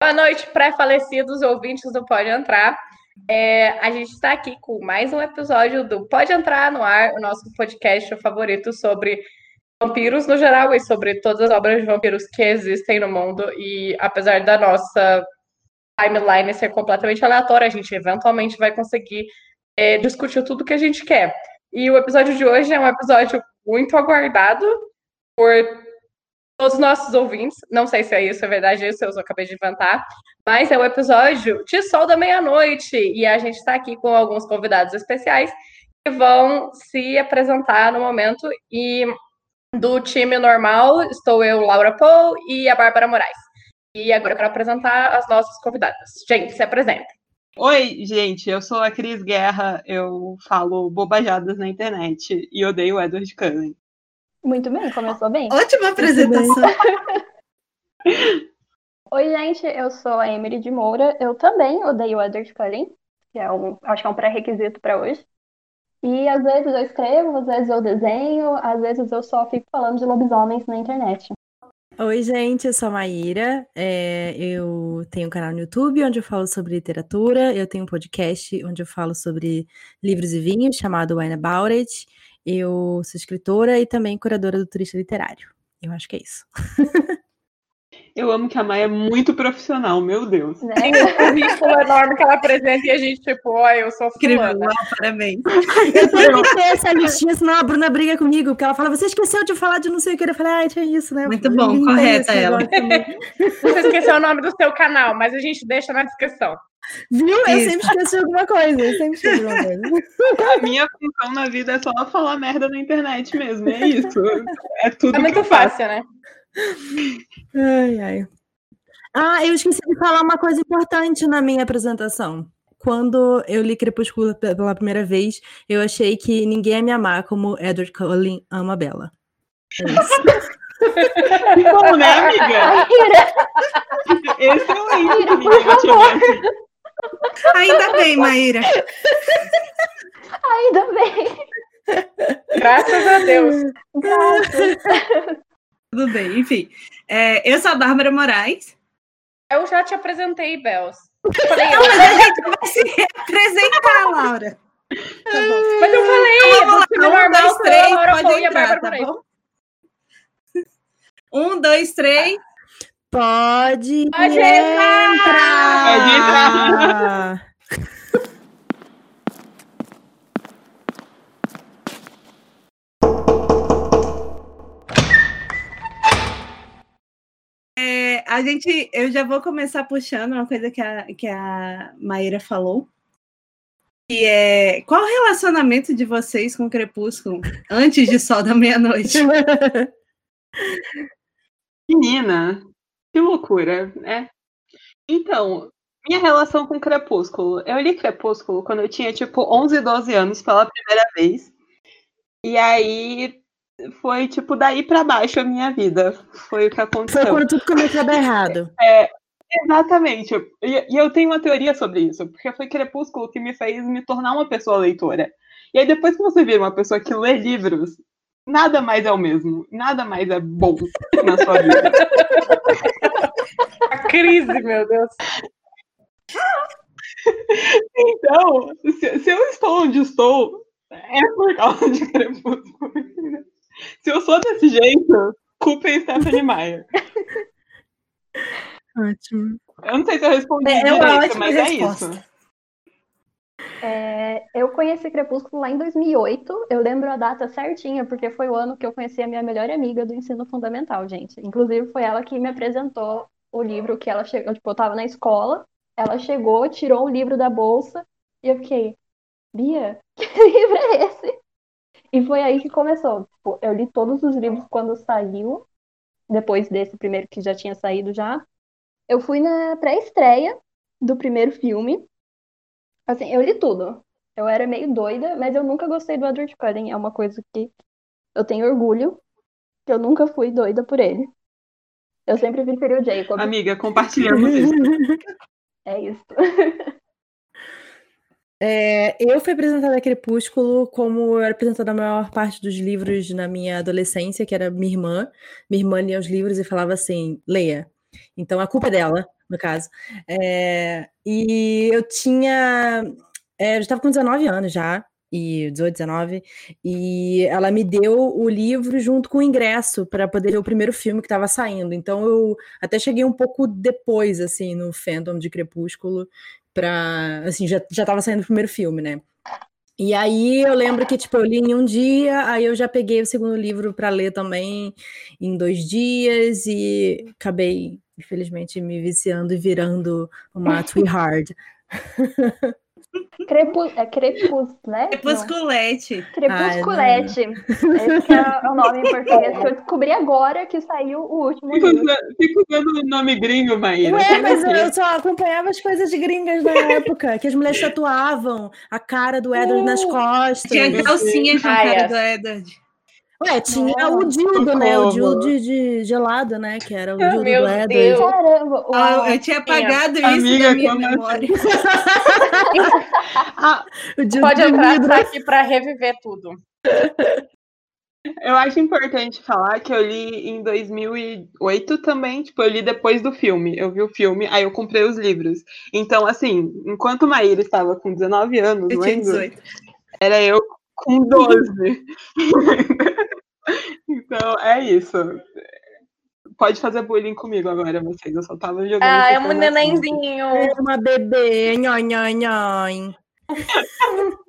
Boa noite, pré-falecidos ouvintes do Pode Entrar. É, a gente está aqui com mais um episódio do Pode Entrar no Ar, o nosso podcast favorito sobre vampiros no geral e sobre todas as obras de vampiros que existem no mundo. E apesar da nossa timeline ser completamente aleatória, a gente eventualmente vai conseguir é, discutir tudo que a gente quer. E o episódio de hoje é um episódio muito aguardado por todos os nossos ouvintes. Não sei se é isso, é verdade, isso eu acabei de inventar. Mas é o episódio de Sol da Meia-Noite. E a gente está aqui com alguns convidados especiais que vão se apresentar no momento. E do time normal estou eu, Laura Paul, e a Bárbara Moraes. E agora eu quero apresentar as nossas convidadas. Gente, se apresenta. Oi, gente, eu sou a Cris Guerra, eu falo bobajadas na internet e odeio o Edward Cullen. Muito bem, começou bem. Ótima apresentação. Oi, gente, eu sou a Emily de Moura. Eu também odeio o Edward Cullen, que é um, acho que é um pré-requisito para hoje. E às vezes eu escrevo, às vezes eu desenho, às vezes eu só fico falando de lobisomens na internet. Oi, gente, eu sou a Maíra. É, eu tenho um canal no YouTube onde eu falo sobre literatura. Eu tenho um podcast onde eu falo sobre livros e vinhos chamado Wine About It. Eu sou escritora e também curadora do turista literário. Eu acho que é isso. Eu amo que a Maia é muito profissional, meu Deus. Né? Tem um currículo enorme que ela apresenta e a gente, tipo, ó, eu sou fulana. parabéns. Eu tenho que ter essa listinha, senão a Bruna briga comigo, porque ela fala, você esqueceu de falar de não sei o que. Eu falei, ah, tinha isso, né? Muito bom, correta ela. Você esqueceu o nome do seu canal, mas a gente deixa na descrição. Viu? Eu isso. sempre esqueci alguma coisa. Eu sempre esqueci alguma coisa. A minha função na vida é só falar merda na internet mesmo. É isso. É tudo. É muito fácil, né? Ai, ai. Ah, eu esqueci de falar uma coisa importante na minha apresentação. Quando eu li Crepúsculo pela primeira vez, eu achei que ninguém ia me amar como Edward Cullen ama Bella. É que bom, né, amiga? Excelente, amiga. Ainda bem, Maíra. Ainda bem. Graças a Deus. Graças. Tudo bem, enfim. É, eu sou a Bárbara Moraes. Eu já te apresentei, Bels. Falei, não, mas a gente vai se apresentar, Laura. Tá mas eu falei, então, vamos lá, um, dois, três, pode entrar, tá bom? Um, dois, três. Pode, pode entrar. entrar. Pode entrar. a gente, eu já vou começar puxando uma coisa que a, que a Maíra falou. Que é qual o relacionamento de vocês com o Crepúsculo antes de Sol da Meia-Noite? Menina, que loucura, né? Então, minha relação com Crepúsculo. Eu li Crepúsculo quando eu tinha tipo 11, 12 anos pela primeira vez. E aí foi tipo daí para baixo a minha vida. Foi o que aconteceu. Foi quando tudo começou a dar errado. É, exatamente. E, e, eu tenho uma teoria sobre isso, porque foi Crepúsculo que me fez me tornar uma pessoa leitora. E aí depois que você vira uma pessoa que lê livros, nada mais é o mesmo. Nada mais é bom na sua vida. a crise, meu Deus. Então, se, se eu estou onde estou, é por causa de Crepúsculo. Se eu sou desse jeito, culpem Stephanie Meyer. Ótimo. Eu não sei se eu respondi é, direito, mas resposta. é isso. É, eu conheci Crepúsculo lá em 2008. Eu lembro a data certinha, porque foi o ano que eu conheci a minha melhor amiga do ensino fundamental, gente. Inclusive, foi ela que me apresentou o livro que ela chegou. Tipo, eu tava na escola, ela chegou, tirou o livro da bolsa, e eu fiquei, Bia, que livro é esse? E foi aí que começou. Tipo, eu li todos os livros quando saiu, depois desse primeiro que já tinha saído já. Eu fui na pré-estreia do primeiro filme. Assim, eu li tudo. Eu era meio doida, mas eu nunca gostei do Edward Cullen. É uma coisa que eu tenho orgulho, que eu nunca fui doida por ele. Eu sempre preferi o Jacob. Amiga, compartilhamos isso. É isso. É, eu fui apresentada a Crepúsculo como eu era apresentada a maior parte dos livros na minha adolescência, que era minha irmã. Minha irmã lia os livros e falava assim: leia. Então a culpa é dela, no caso. É, e eu tinha. É, eu estava com 19 anos já, e 18, 19, e ela me deu o livro junto com o ingresso para poder ver o primeiro filme que estava saindo. Então eu até cheguei um pouco depois, assim, no fandom de Crepúsculo, para assim, já, já tava saindo o primeiro filme, né? E aí eu lembro que, tipo, eu li em um dia, aí eu já peguei o segundo livro para ler também em dois dias e acabei, infelizmente, me viciando e virando uma Twihard. Crepu... É crepus, né? Crepusculete. Crepusculete. Esse é o nome em português que eu descobri agora que saiu o último Fico livro. usando, fico usando o nome gringo, Maíra. Ué, mas eu assim? só acompanhava as coisas de gringas na época, que as mulheres tatuavam a cara do Edward nas costas. Tinha calcinha com a cara yes. do Edward. Ué, tinha Não. o dildo, né? O dildo de, de gelado, né? Que era o dildo meu do Edward. Deus. Caramba. Ah, eu tinha apagado isso Amiga, da minha memória. Ah, O dildo Pode de entrar tá aqui para reviver tudo. eu acho importante falar que eu li em 2008 também, tipo, eu li depois do filme. Eu vi o filme, aí eu comprei os livros. Então, assim, enquanto Maíra estava com 19 anos, Eu tinha lendo, 18. era eu com 12. Então, é isso. Pode fazer bullying comigo agora, vocês. Eu só tava jogando. Ah, é um nenenzinho. É uma bebê, nhoi, nhoi, nhoi.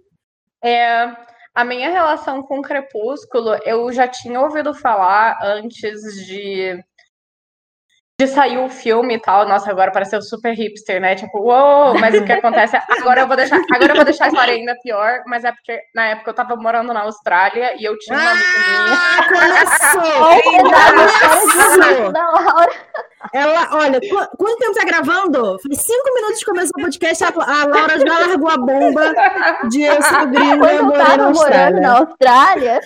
É, a minha relação com Crepúsculo, eu já tinha ouvido falar antes de, de sair o filme e tal. Nossa, agora pareceu super hipster, né? Tipo, uou, mas o que acontece? é- Agora eu vou deixar, agora eu vou deixar a história ainda pior, mas é porque na época eu tava morando na Austrália e eu tinha uma amiga minha. Ah, começou! Começou! da Laura. Ela, olha, qu- quanto tempo tá gravando? Faz cinco minutos que começou o podcast, a, a Laura já largou a bomba de eu ser gringa Quando eu morando na Austrália. na Austrália,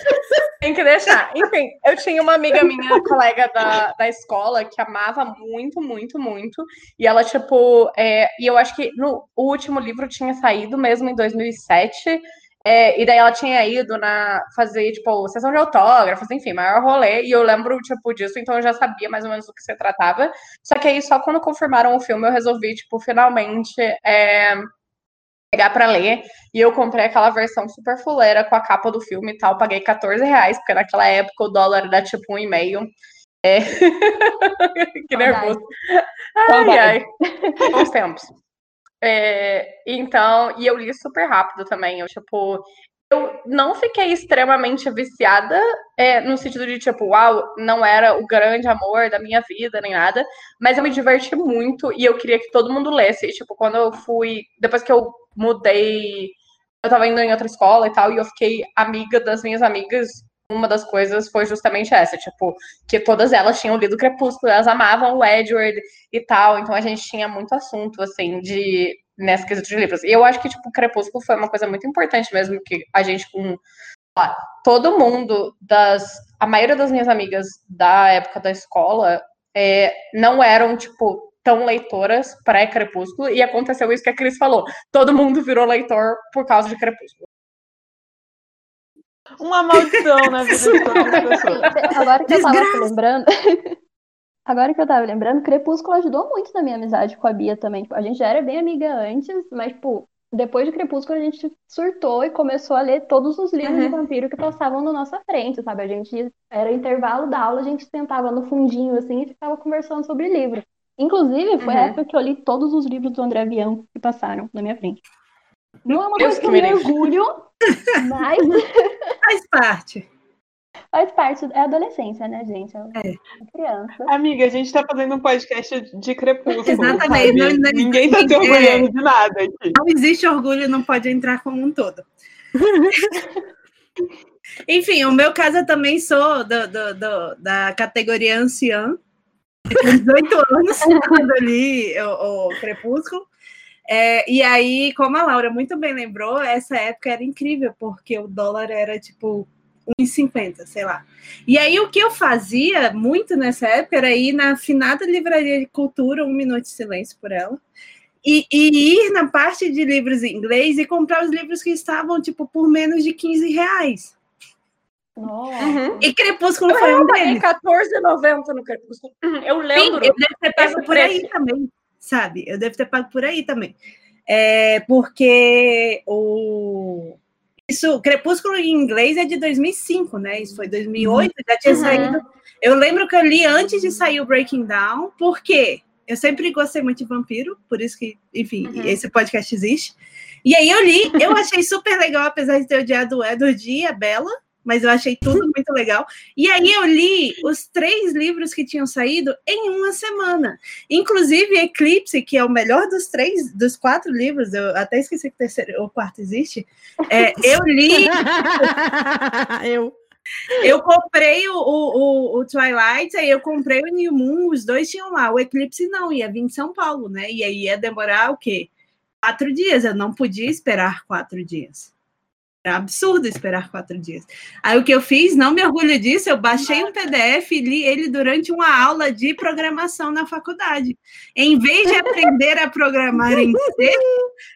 Tem que deixar. Enfim, eu tinha uma amiga minha, colega da, da escola, que amava muito, muito, muito. E ela, tipo, é, e eu acho que no, o último livro tinha saído mesmo em 2007. É, e daí ela tinha ido na fazer, tipo, sessão de autógrafos, enfim, maior rolê. E eu lembro, tipo, disso, então eu já sabia mais ou menos do que se tratava. Só que aí, só quando confirmaram o filme, eu resolvi, tipo, finalmente é, pegar pra ler. E eu comprei aquela versão super fuleira com a capa do filme e tal. Paguei 14 reais, porque naquela época o dólar era tipo um e meio. É. que nervoso. Ai, ai. Bons tempos. É, então, e eu li super rápido também. Eu, tipo, eu não fiquei extremamente viciada, é, no sentido de, tipo, uau, não era o grande amor da minha vida, nem nada, mas eu me diverti muito e eu queria que todo mundo lesse. E, tipo, quando eu fui, depois que eu mudei, eu tava indo em outra escola e tal, e eu fiquei amiga das minhas amigas. Uma das coisas foi justamente essa, tipo, que todas elas tinham lido Crepúsculo, elas amavam o Edward e tal, então a gente tinha muito assunto, assim, de nessa quesito de livros. E eu acho que, tipo, Crepúsculo foi uma coisa muito importante mesmo, que a gente com todo mundo das. A maioria das minhas amigas da época da escola é, não eram, tipo, tão leitoras pré-Crepúsculo, e aconteceu isso que a Cris falou. Todo mundo virou leitor por causa de Crepúsculo. Uma maldição na vida de todas as pessoas. agora que eu tava lembrando. Agora que eu tava lembrando, Crepúsculo ajudou muito na minha amizade com a Bia também. Tipo, a gente já era bem amiga antes, mas, tipo, depois de Crepúsculo a gente surtou e começou a ler todos os livros de Uhum. vampiro que passavam na nossa frente, sabe? A gente era intervalo da aula, a gente sentava no fundinho assim e ficava conversando sobre livro. Inclusive, foi a Uhum. época que eu li todos os livros do André Avião que passaram na minha frente. Não é uma Deus coisa que eu me orgulho, mas Faz parte. faz parte. É adolescência, né, gente? É, é criança. Amiga, a gente tá fazendo um podcast de crepúsculo. Exatamente, não- não- Ninguém tá se é. orgulhando de nada aqui. Não existe orgulho, não pode entrar como um todo. Enfim, o meu caso eu também sou do, do- do- da categoria anciã. Eu tinha 18 anos quando eu li o, o Crepúsculo. É, e aí, como a Laura muito bem lembrou, essa época era incrível, porque o dólar era tipo 1,50, sei lá. E aí, o que eu fazia muito nessa época era ir na afinada livraria de cultura, um minuto de silêncio por ela, e, e ir na parte de livros em inglês e comprar os livros que estavam, tipo, por menos de 15 reais. Uhum. E Crepúsculo Eu, foi um eu paguei deles. R$14,90 no Crepúsculo. Uhum, Eu Sim, lembro. eu devo ter por aí também, sabe? Eu devo ter pago por aí também. É, porque o isso, Crepúsculo em inglês é de 2005, né? Isso foi 2008, já tinha Uhum. saído. Eu lembro que eu li antes de sair o Breaking Down, porque eu sempre gostei muito de vampiro, por isso que, enfim, Uhum. esse podcast existe. E aí eu li, eu achei super legal, apesar de ter odiado o Edward e a Bella, mas eu achei tudo muito legal. E aí eu li os três livros que tinham saído em uma semana. Inclusive Eclipse, que é o melhor dos três, dos quatro livros, eu até esqueci que o terceiro ou quarto existe. É, eu li, eu. eu comprei o, o, o- o Twilight, aí eu comprei o New Moon, os dois tinham lá. O Eclipse não, ia vir em São Paulo, né? E aí ia demorar o quê? Quatro dias. Eu não podia esperar quatro dias. Era absurdo esperar quatro dias. Aí o que eu fiz, não me orgulho disso, eu baixei um PDF e li ele durante uma aula de programação na faculdade. Em vez de aprender a programar em C,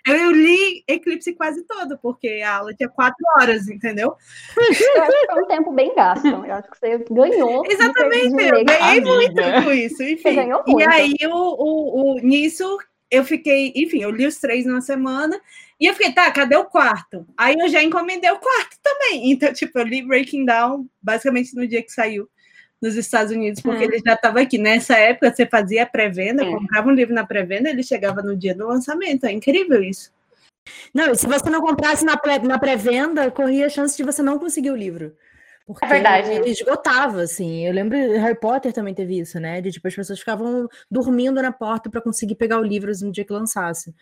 eu, li Eclipse quase todo, porque a aula tinha quatro horas, entendeu? Eu acho que foi um tempo bem gasto. Eu acho que você ganhou. Exatamente, eu ganhei muito com isso, enfim. ganhou E muito. aí, o, o, o- nisso, eu fiquei, enfim, eu li os três numa semana, e eu fiquei, tá, cadê o quarto? Aí eu já encomendei o quarto também. Então, tipo, eu li Breaking Down basicamente no dia que saiu nos Estados Unidos, porque ele já estava aqui. Nessa época, você fazia pré-venda, Sim. comprava um livro na pré-venda, ele chegava no dia do lançamento. É incrível isso. Não, e se você não comprasse na pré- na pré-venda, corria a chance de você não conseguir o livro. Porque É verdade. ele esgotava, assim. Eu lembro, Harry Potter também teve isso, né? De tipo, as pessoas ficavam dormindo na porta para conseguir pegar o livro no dia que lançasse.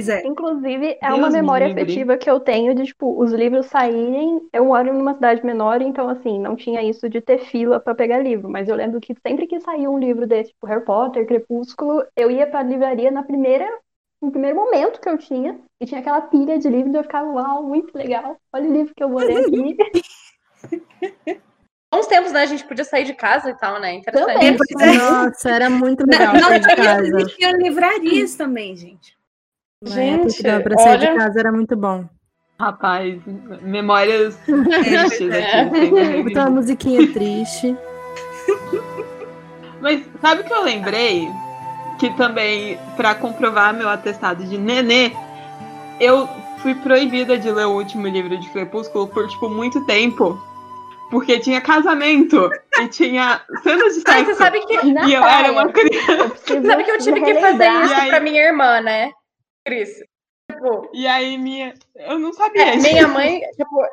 É. Inclusive, é Deus uma me memória livre. afetiva que eu tenho de, tipo, os livros saírem. Eu moro numa cidade menor, então, assim, não tinha isso de ter fila para pegar livro. Mas eu lembro que sempre que saía um livro desse, tipo Harry Potter, Crepúsculo, eu ia pra livraria na primeira, no primeiro momento que eu tinha. E tinha aquela pilha de livros e eu ficava, uau, muito legal. Olha o livro que eu vou ler aqui. Uns tempos, né? A gente podia sair de casa e tal, né? Interessante. Também. É. Nossa, era muito Não, legal não sair de tinha, casa. existiam livrarias também, gente. Que Gente, pra sair de olha- casa era muito bom. Rapaz, memórias tristes É. aqui. sem Botar uma musiquinha triste. Mas sabe o que eu lembrei? Que também, pra comprovar meu atestado de nenê, eu fui proibida de ler o último livro de Crepúsculo por, tipo, muito tempo. Porque tinha casamento e tinha cenas de Ah, você sexo. sabe que, E eu era uma criança. Preciso sabe que eu tive que fazer isso aí? pra minha irmã, né? Cris. Tipo, E aí minha. Eu não sabia. É, minha mãe, tipo,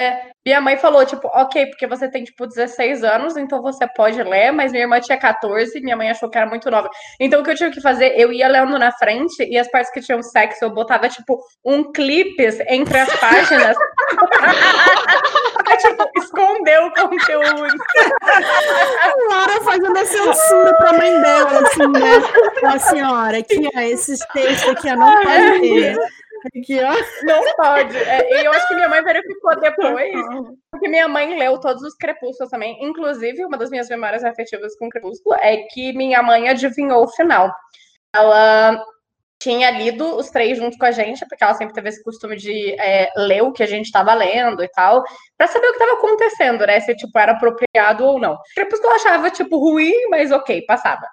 é, minha mãe falou, tipo, ok, porque você tem, tipo, 16 anos, então você pode ler, mas minha irmã tinha 14, minha mãe achou que era muito nova. Então, o que eu tinha que fazer, eu ia lendo na frente, e as partes que tinham sexo, eu botava, tipo, um clipes entre as páginas, pra, tipo, esconder o conteúdo. Laura fazendo a censura pra mãe dela, assim, né? A senhora, aqui, ó, esses textos aqui, ó, não pode ter. Aqui, ó. Não pode. É, eu acho que minha mãe verificou depois, porque minha mãe leu todos os Crepúsculos também. Inclusive, uma das minhas memórias afetivas com Crepúsculo é que minha mãe adivinhou o final. Ela tinha lido os três junto com a gente, porque ela sempre teve esse costume de é, ler o que a gente estava lendo e tal, pra saber o que estava acontecendo, né? Se tipo era apropriado ou não. Crepúsculo eu achava tipo ruim, mas ok, passava.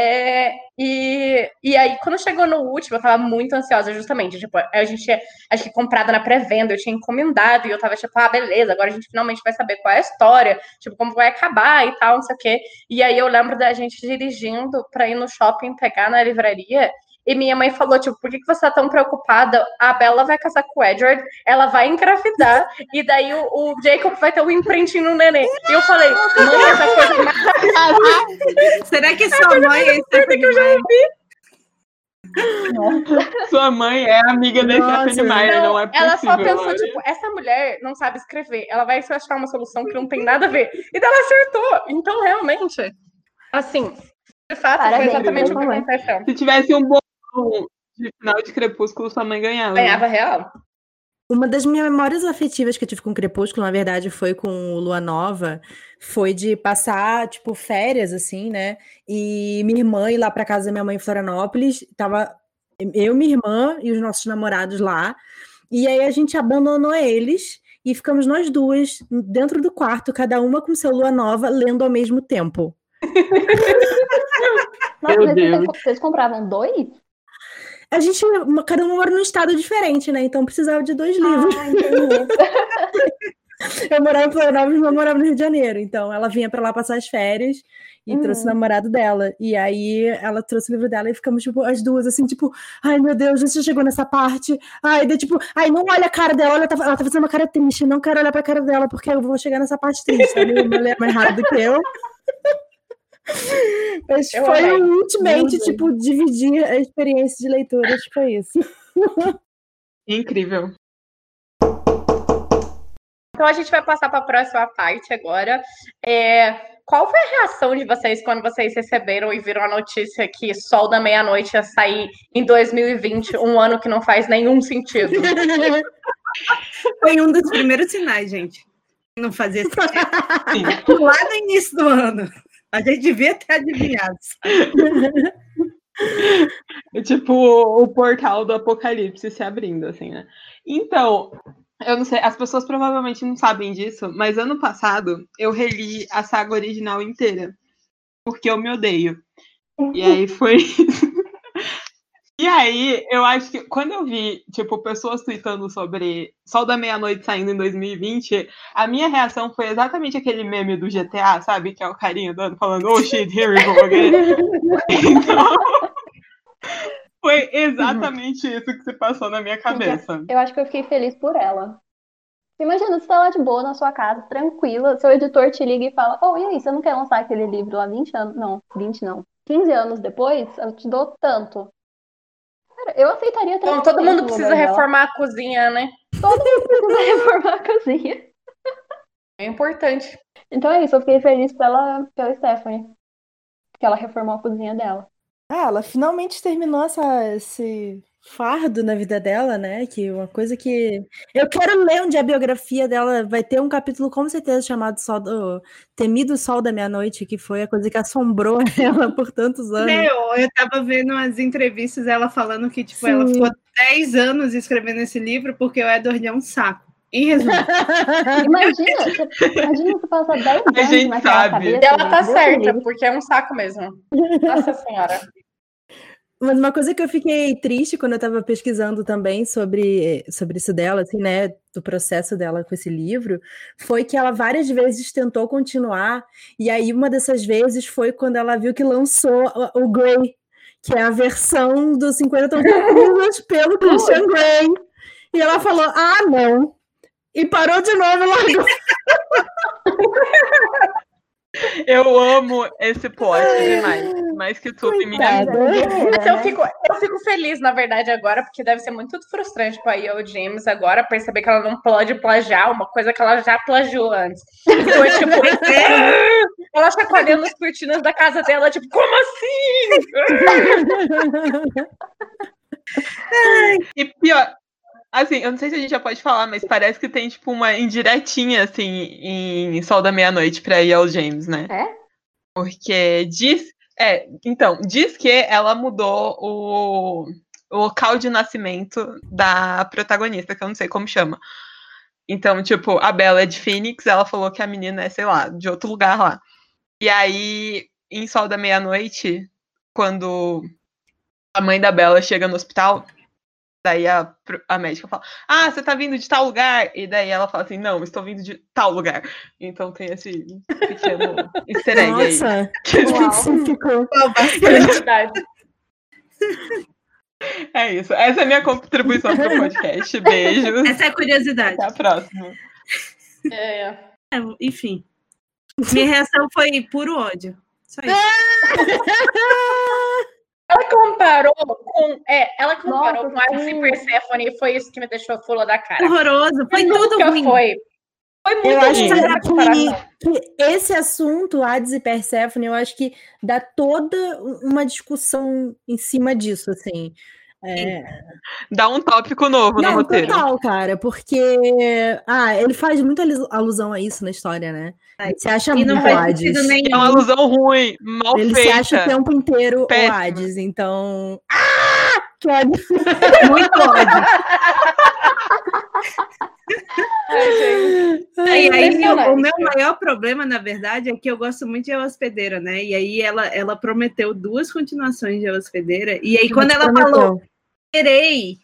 É, e, e aí, quando chegou no último, eu tava muito ansiosa, justamente. Tipo, a gente tinha, acho que comprado na pré-venda, eu tinha encomendado, e eu tava tipo, ah, beleza, agora a gente finalmente vai saber qual é a história, tipo, como vai acabar e tal, não sei o quê. E aí eu lembro da gente dirigindo pra ir no shopping pegar na livraria. E minha mãe falou, tipo, por que, que você tá tão preocupada? A Bella vai casar com o Edward, ela vai engravidar, e daí o, o Jacob vai ter um imprentinho no nenê. E eu falei, mãe, essa coisa mais Será que sua mãe é Stephanie Meyer? Sua mãe é amiga da Stephanie Meyer, não, é possível. ela só pensou, Laura. tipo, essa mulher não sabe escrever, ela vai achar uma solução que não tem nada a ver. E daí ela acertou. Então, realmente, assim, de fato, Parabéns, foi exatamente o que aconteceu. Se tivesse um bom de final de Crepúsculo, sua mãe ganhava. Ganhava real. Uma das minhas memórias afetivas que eu tive com Crepúsculo, na verdade, foi com o Lua Nova, foi de passar, tipo, férias, assim, né? E minha irmã ir lá pra casa da minha mãe em Florianópolis, tava eu, minha irmã e os nossos namorados lá, e aí a gente abandonou eles, e ficamos nós duas dentro do quarto, cada uma com seu lua nova, lendo ao mesmo tempo. Nossa, vocês, vocês compravam dois? A gente, cada uma mora num estado diferente, né? Então precisava de dois livros. Ah. Eu morava em Florianópolis, mas morava no Rio de Janeiro. Então ela vinha pra lá passar as férias e Uhum. trouxe o namorado dela. E aí ela trouxe o livro dela e ficamos, tipo, as duas, assim, tipo, ai meu Deus, você chegou nessa parte. Ai, tipo, ai, não olha a cara dela, ela tá, ela tá fazendo uma cara triste. Não quero olhar pra cara dela, porque eu vou chegar nessa parte triste. Ela é mais rápido que eu. Mas Eu foi amei. o Meu ultimate, Deus. tipo, dividir a experiência de leitura, tipo, foi isso. Incrível. Então a gente vai passar para a próxima parte agora. É, qual foi a reação de vocês quando vocês receberam e viram a notícia que Sol da Meia-Noite ia sair em 2020, um ano que não faz nenhum sentido? Foi um dos primeiros sinais, gente. Não fazia sentido. Lá no início do ano. A gente devia ter adivinhado. É tipo o portal do apocalipse se abrindo, assim, né? Então, eu não sei, as pessoas provavelmente não sabem disso, mas ano passado eu reli a saga original inteira. Porque eu me odeio. E aí foi. E aí, eu acho que quando eu vi, tipo, pessoas tweetando sobre Sol da Meia-Noite saindo em 2020, a minha reação foi exatamente aquele meme do GTA, sabe? Que é o carinha dando, falando, oh shit, here we go again. Então, foi exatamente isso que se passou na minha cabeça. Eu acho que eu fiquei feliz por ela. Imagina, você tá lá de boa na sua casa, tranquila, seu editor te liga e fala, oh, e aí, você não quer lançar aquele livro lá 20 anos? Não, 20 não. 15 anos depois, eu te dou tanto. Cara, eu aceitaria Então, todo mundo precisa lugar dela. reformar a cozinha, né? Todo mundo precisa reformar a cozinha. É importante. Então é isso, eu fiquei feliz pela, pela Stephanie. Que ela reformou a cozinha dela. Ah, ela finalmente terminou essa, esse fardo na vida dela, né? Que uma coisa que. Eu quero ler onde a biografia dela vai ter um capítulo, com certeza, chamado Sol do... Temido Sol da Meia-Noite, que foi a coisa que assombrou ela por tantos anos. Meu, eu tava vendo umas entrevistas ela falando que, tipo, ela Sim. ficou 10 anos escrevendo esse livro porque o Edward é um saco. Em resumo, Imagina, imagina você passar 10 anos gente naquela sabe. cabeça. E ela tá me certa, porque é um saco mesmo. Nossa Senhora. Mas uma coisa que eu fiquei triste quando eu estava pesquisando também sobre, sobre isso dela, assim, né, do processo dela com esse livro, foi que ela várias vezes tentou continuar, e aí uma dessas vezes foi quando ela viu que lançou o, Grey, que é a versão dos 50 Tons de pelo Christian Grey. E ela falou, ah, não. E parou de novo e largou. Eu amo esse plot demais. Mais que tudo minha. Mas eu fico, eu fico feliz, na verdade, agora, porque deve ser muito frustrante pra Yo James agora perceber que ela não pode plagiar uma coisa que ela já plagiou antes. Então, é tipo, ela chacoalhando as cortinas da casa dela, tipo, como assim? E pior, assim, eu não sei se a gente já pode falar, mas parece que tem, tipo, uma indiretinha, assim, em Sol da Meia-Noite pra Yale James, né? É? Porque diz. É, então, diz que ela mudou o, o local de nascimento da protagonista, que eu não sei como chama. Então, tipo, a Bella é de Phoenix, ela falou que a menina é, sei lá, de outro lugar lá. E aí, em Sol da Meia-Noite, quando a mãe da Bella chega no hospital, daí a, a médica fala: Ah, você tá vindo de tal lugar? E daí ela fala assim: Não, estou vindo de tal lugar. Então tem esse pequeno easter egg aí. Nossa, Que- Uau. específico. É. É isso. Essa é a minha contribuição pro podcast. Beijos. essa é a curiosidade. Até a próxima. É. É, enfim. Minha reação foi puro ódio. Só isso. Ela comparou com. É, ela comparou Nossa, com Hades e. Persephone e foi isso que me deixou fula da cara. Horroroso. Foi Mas tudo nunca ruim. foi. Foi muito Eu acho que- que esse assunto, Hades e Perséfone, eu acho que dá toda uma discussão em cima disso, assim. É, Dá um tópico novo no não, roteiro. total, cara, porque ah, ele faz muita alu- alusão a isso na história, né? Faz. Você acha E muito Hades. É uma alusão ruim, mal Ele se feita. acha o tempo inteiro Péssima. o Hades, então. Ah! Que ódio. Muito ódio. Ai, gente. E aí, o, meu maior problema, na verdade, é que eu gosto muito de A Hospedeira, né? E aí ela, ela prometeu duas continuações de A Hospedeira. E aí, quando ela falou, terei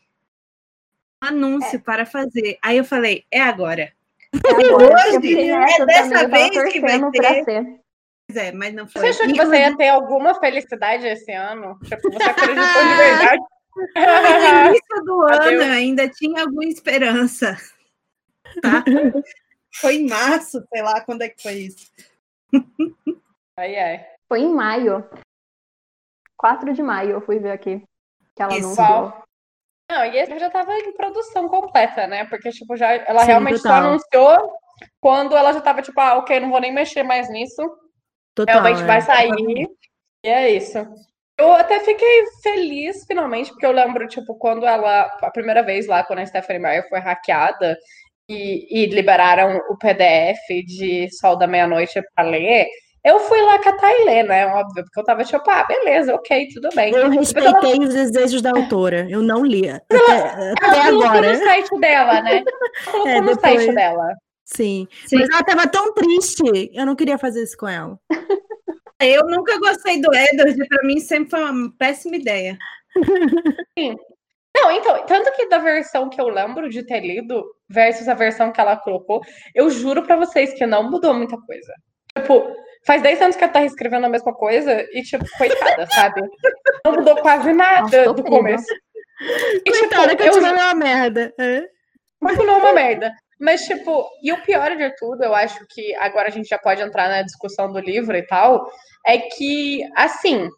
um anúncio para fazer. Aí eu falei, é agora. É agora, Hoje, eu é dessa eu vez que vai ter. ser. Pois é, mas não foi. Você achou que você ia ter alguma felicidade esse ano? Tipo, você acreditou de verdade? No início do Adeus. ano ainda tinha alguma esperança. Tá? Foi em março, sei lá quando é que foi isso. ai, ai. Foi em maio. 4 de maio eu fui ver aqui. Que ela Isso. Uau. Não, e esse já tava em produção completa, né? Porque, tipo, já, ela Sim, realmente só total. anunciou quando ela já tava, tipo, ah, ok, não vou nem mexer mais nisso. Total, Realmente é. vai sair. E é isso. Eu até fiquei feliz, finalmente, porque eu lembro, tipo, quando ela, a primeira vez lá, quando a Stephanie Meyer foi hackeada e, e liberaram o PDF de Sol da Meia-Noite pra ler, eu fui lá catar e ler, né? Óbvio, porque eu tava tipo, ah, beleza, ok, tudo bem. Eu Depois ela, respeitei os desejos da autora. Eu não lia. Até, ela até colocou agora. no site dela, né? Ela colocou É, no depois- site dela. Sim. Sim. Mas ela tava tão triste. Eu não queria fazer isso com ela. Eu nunca gostei do Edward, e pra mim sempre foi uma péssima ideia. Não, então, tanto que da versão que eu lembro de ter lido versus a versão que ela colocou, eu juro pra vocês que não mudou muita coisa. Tipo, faz 10 anos que ela tá reescrevendo a mesma coisa e, tipo, coitada, sabe? Não mudou quase nada Nossa, do começo. E, tipo, Coitada, que eu eu tive uma merda. É. continuou uma merda. Mas, tipo, e o pior de tudo, eu acho que agora a gente já pode entrar na discussão do livro e tal, é que, assim,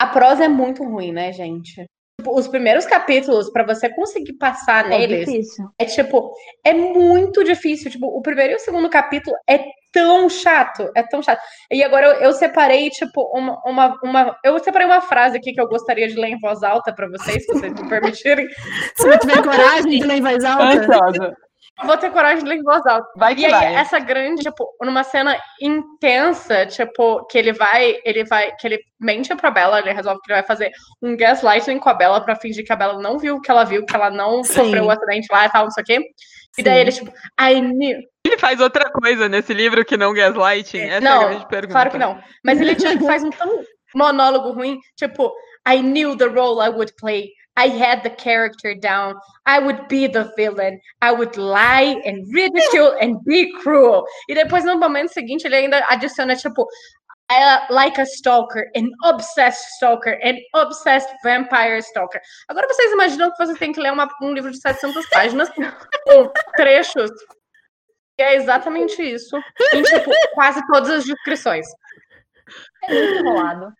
a prosa é muito ruim, né, gente? Tipo, os primeiros capítulos, pra você conseguir passar É neles, difícil. é tipo, é muito difícil. Tipo, o primeiro e o segundo capítulo é tão chato, é tão chato. E agora eu, eu separei, tipo, uma, uma, uma. Eu separei uma frase aqui que eu gostaria de ler em voz alta pra vocês, se vocês me permitirem. Se não tiver coragem de ler em voz alta. Ansiosa. Vou ter coragem de ler em voz alta. Vai que E aí, vai. essa grande, tipo, numa cena intensa, tipo, que ele vai, ele vai, que ele mente pra Bela, ele resolve que ele vai fazer um gaslighting com a Bela pra fingir que a Bela não viu o que ela viu, que ela não Sim. sofreu o acidente lá e tal, não sei o quê. E daí Sim. ele, tipo, I knew. Ele faz outra coisa nesse livro que não gaslighting? Essa é a não, grande pergunta. claro que não. Mas ele tipo, faz um tão monólogo ruim, tipo, I knew the role I would play. I had the character down. I would be the villain. I would lie and ridicule and be cruel. E depois, no momento seguinte, ele ainda adiciona, tipo, I, like a stalker, an obsessed stalker, an obsessed vampire stalker. Agora vocês imaginam que você tem que ler uma- um livro de 700 páginas com trechos que é exatamente isso. Em, tipo, quase todas as descrições. É muito enrolado.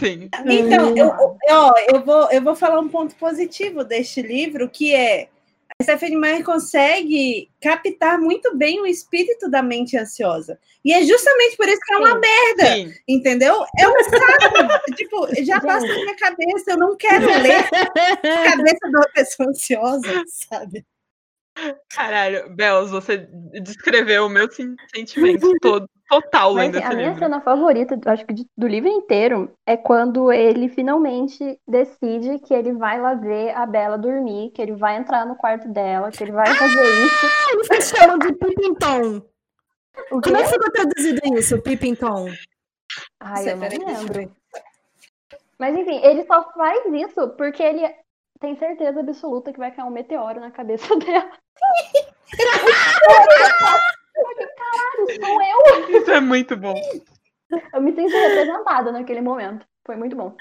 Sim. Então, eu, eu- ó, eu, vou, eu vou falar um ponto positivo deste livro, que é a Stephanie Meyer consegue captar muito bem o espírito da mente ansiosa. E é justamente por isso que é uma Sim. merda, Sim. entendeu? É um saco. tipo, já passa na minha cabeça, eu não quero ler a cabeça de uma pessoa ansiosa, sabe? Caralho, Belos, você descreveu o meu sen- sentimento todo, total Mas assim, a minha livro. cena favorita, acho que de- do livro inteiro, é quando ele finalmente decide que ele vai lá ver a Bela dormir, que ele vai entrar no quarto dela, que ele vai fazer isso. Eles se chamam de Pippington. O? Como é que ficou traduzido isso, Pippington? Ai, eu não Peraí, deixa eu lembro. Mas enfim, ele só faz isso porque ele tem certeza absoluta que vai cair um meteoro na cabeça dela. Caralho, sou eu! Isso é muito bom. Eu me senti representada naquele momento. Foi muito bom.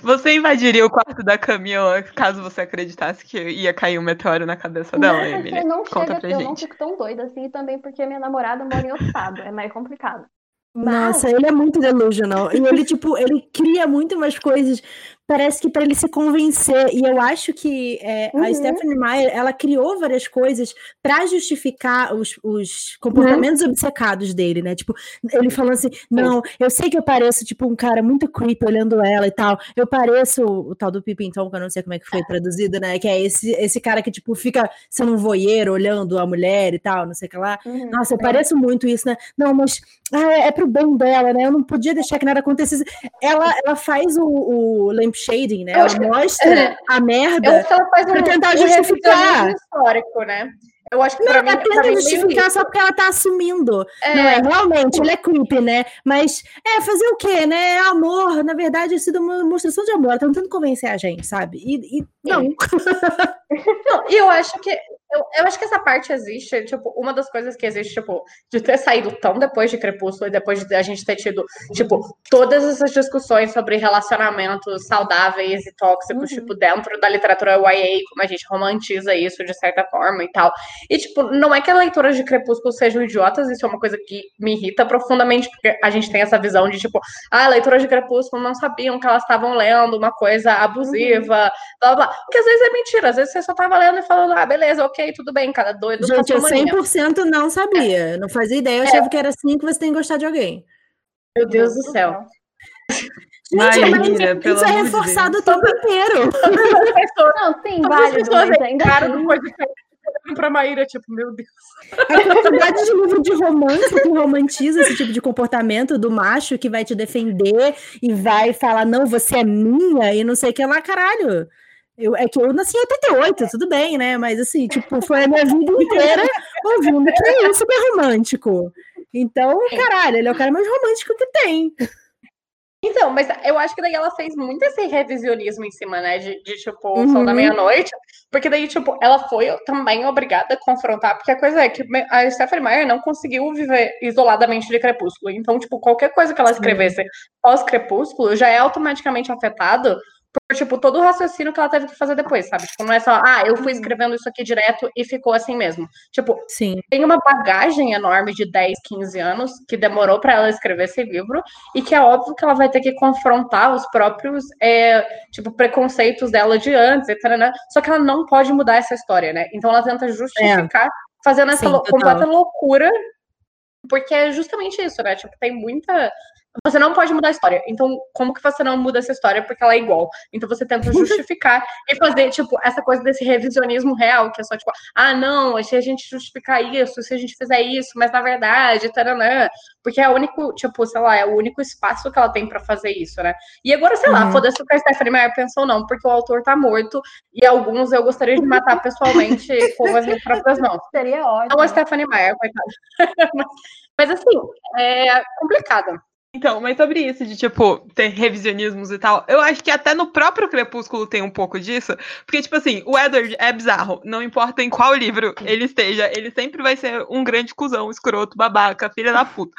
Você invadiria o quarto da Camila caso você acreditasse que ia cair um meteoro na cabeça dela, não, porque Emily? não Conta chega, pra eu não gente. fico tão doida assim, e também porque minha namorada mora em outro estado. É mais complicado. Mas, Nossa, ele é muito delusional. E ele, tipo, ele cria muito umas coisas, parece que para ele se convencer. E eu acho que é, a Uhum. Stephanie Meyer, ela criou várias coisas para justificar os, os comportamentos obcecados dele, né? Tipo, ele falando assim: não, eu sei que eu pareço, tipo, um cara muito creepy olhando ela e tal. Eu pareço o tal do Pippington, que eu não sei como é que foi traduzido, né? Que é esse, esse cara que, tipo, fica sendo um voyeur olhando a mulher e tal, não sei o que lá. uhum, Nossa, eu é. pareço muito isso, né? Não, mas ah, é, é pro bem dela, né? Eu não podia deixar que nada acontecesse. Ela, ela faz o, o lampshading, né? Ela mostra é. a merda. pra tentar um justificar. histórico, né? Eu acho que Não, ela tenta justificar só porque ela tá assumindo. É. Não é, realmente, ele é creepy, né? Mas, é, fazer o quê, né? É amor, na verdade, é sido uma demonstração de amor. Ela tá tentando convencer a gente, sabe? E, e não. Não, e eu acho que eu, eu acho que essa parte existe, tipo, uma das coisas que existe, tipo, de ter saído tão depois de Crepúsculo e depois de a gente ter tido, tipo, todas essas discussões sobre relacionamentos saudáveis e tóxicos, Uhum. tipo, dentro da literatura YA, como a gente romantiza isso de certa forma e tal. E, tipo, não é que as leitoras de Crepúsculo sejam idiotas, isso é uma coisa que me irrita profundamente, porque a gente tem essa visão de, tipo, ah, leitoras de Crepúsculo não sabiam que elas estavam lendo uma coisa abusiva, blá, blá, blá. Porque às vezes é mentira, às vezes você só tava lendo e falando, ah, beleza, ok, tudo bem, cada doido Gente, sua eu mania. 100% não sabia. Eu Não fazia ideia. Eu achava que era assim que você tem que gostar de alguém. Meu Deus do céu. Gente, Maíra, mas pelo isso é amor de reforçado o tempo inteiro. Não, sim, válido, pessoas mas ainda depois de olhando pra Maíra, tipo, meu Deus. A quantidade de livro de romance que romantiza esse tipo de comportamento do macho que vai te defender e vai falar, não, você é minha e não sei o que lá, caralho. Eu, é que eu nasci em 88, tudo bem, né? Mas assim, tipo, foi a minha vida inteira ouvindo que é isso que é romântico. Então, caralho, ele é o cara mais romântico que tem. Então, mas eu acho que daí ela fez muito esse revisionismo em cima, né? De, de tipo, o Uhum. Sol da Meia-Noite. Porque daí, tipo, ela foi também obrigada a confrontar. Porque a coisa é que a Stephanie Meyer não conseguiu viver isoladamente de Crepúsculo. Então, tipo, qualquer coisa que ela escrevesse pós-Crepúsculo já é automaticamente afetado por, tipo, todo o raciocínio que ela teve que fazer depois, sabe? Tipo, não é só, ah, eu fui escrevendo isso aqui direto e ficou assim mesmo. Tipo, Sim. tem uma bagagem enorme de 10, 15 anos que demorou para ela escrever esse livro e que é óbvio que ela vai ter que confrontar os próprios é, tipo preconceitos dela de antes, etc. né? Só que ela não pode mudar essa história, né? Então ela tenta justificar fazendo essa Sim, completa loucura, porque é justamente isso, né? Tipo, tem muita você não pode mudar a história. Então, como que você não muda essa história porque ela é igual? Então você tenta justificar e fazer, tipo, essa coisa desse revisionismo real, que é só, tipo, ah, não, se a gente justificar isso, se a gente fizer isso, mas na verdade, taranã, porque é o único, tipo, sei lá, é o único espaço que ela tem pra fazer isso, né? E agora, sei lá, Uhum. foda-se o que a Stephanie Meyer pensou, não, porque o autor tá morto e alguns eu gostaria de matar pessoalmente com as minhas próprias mãos. Seria ótimo. Não a Stephanie Meyer, coitada. mas, mas, assim, é complicado. Então, mas sobre isso de, tipo, ter revisionismos e tal, eu acho que até no próprio Crepúsculo tem um pouco disso, porque, tipo assim, o Edward é bizarro, não importa em qual livro ele esteja, ele sempre vai ser um grande cuzão, escroto, babaca, filha da puta.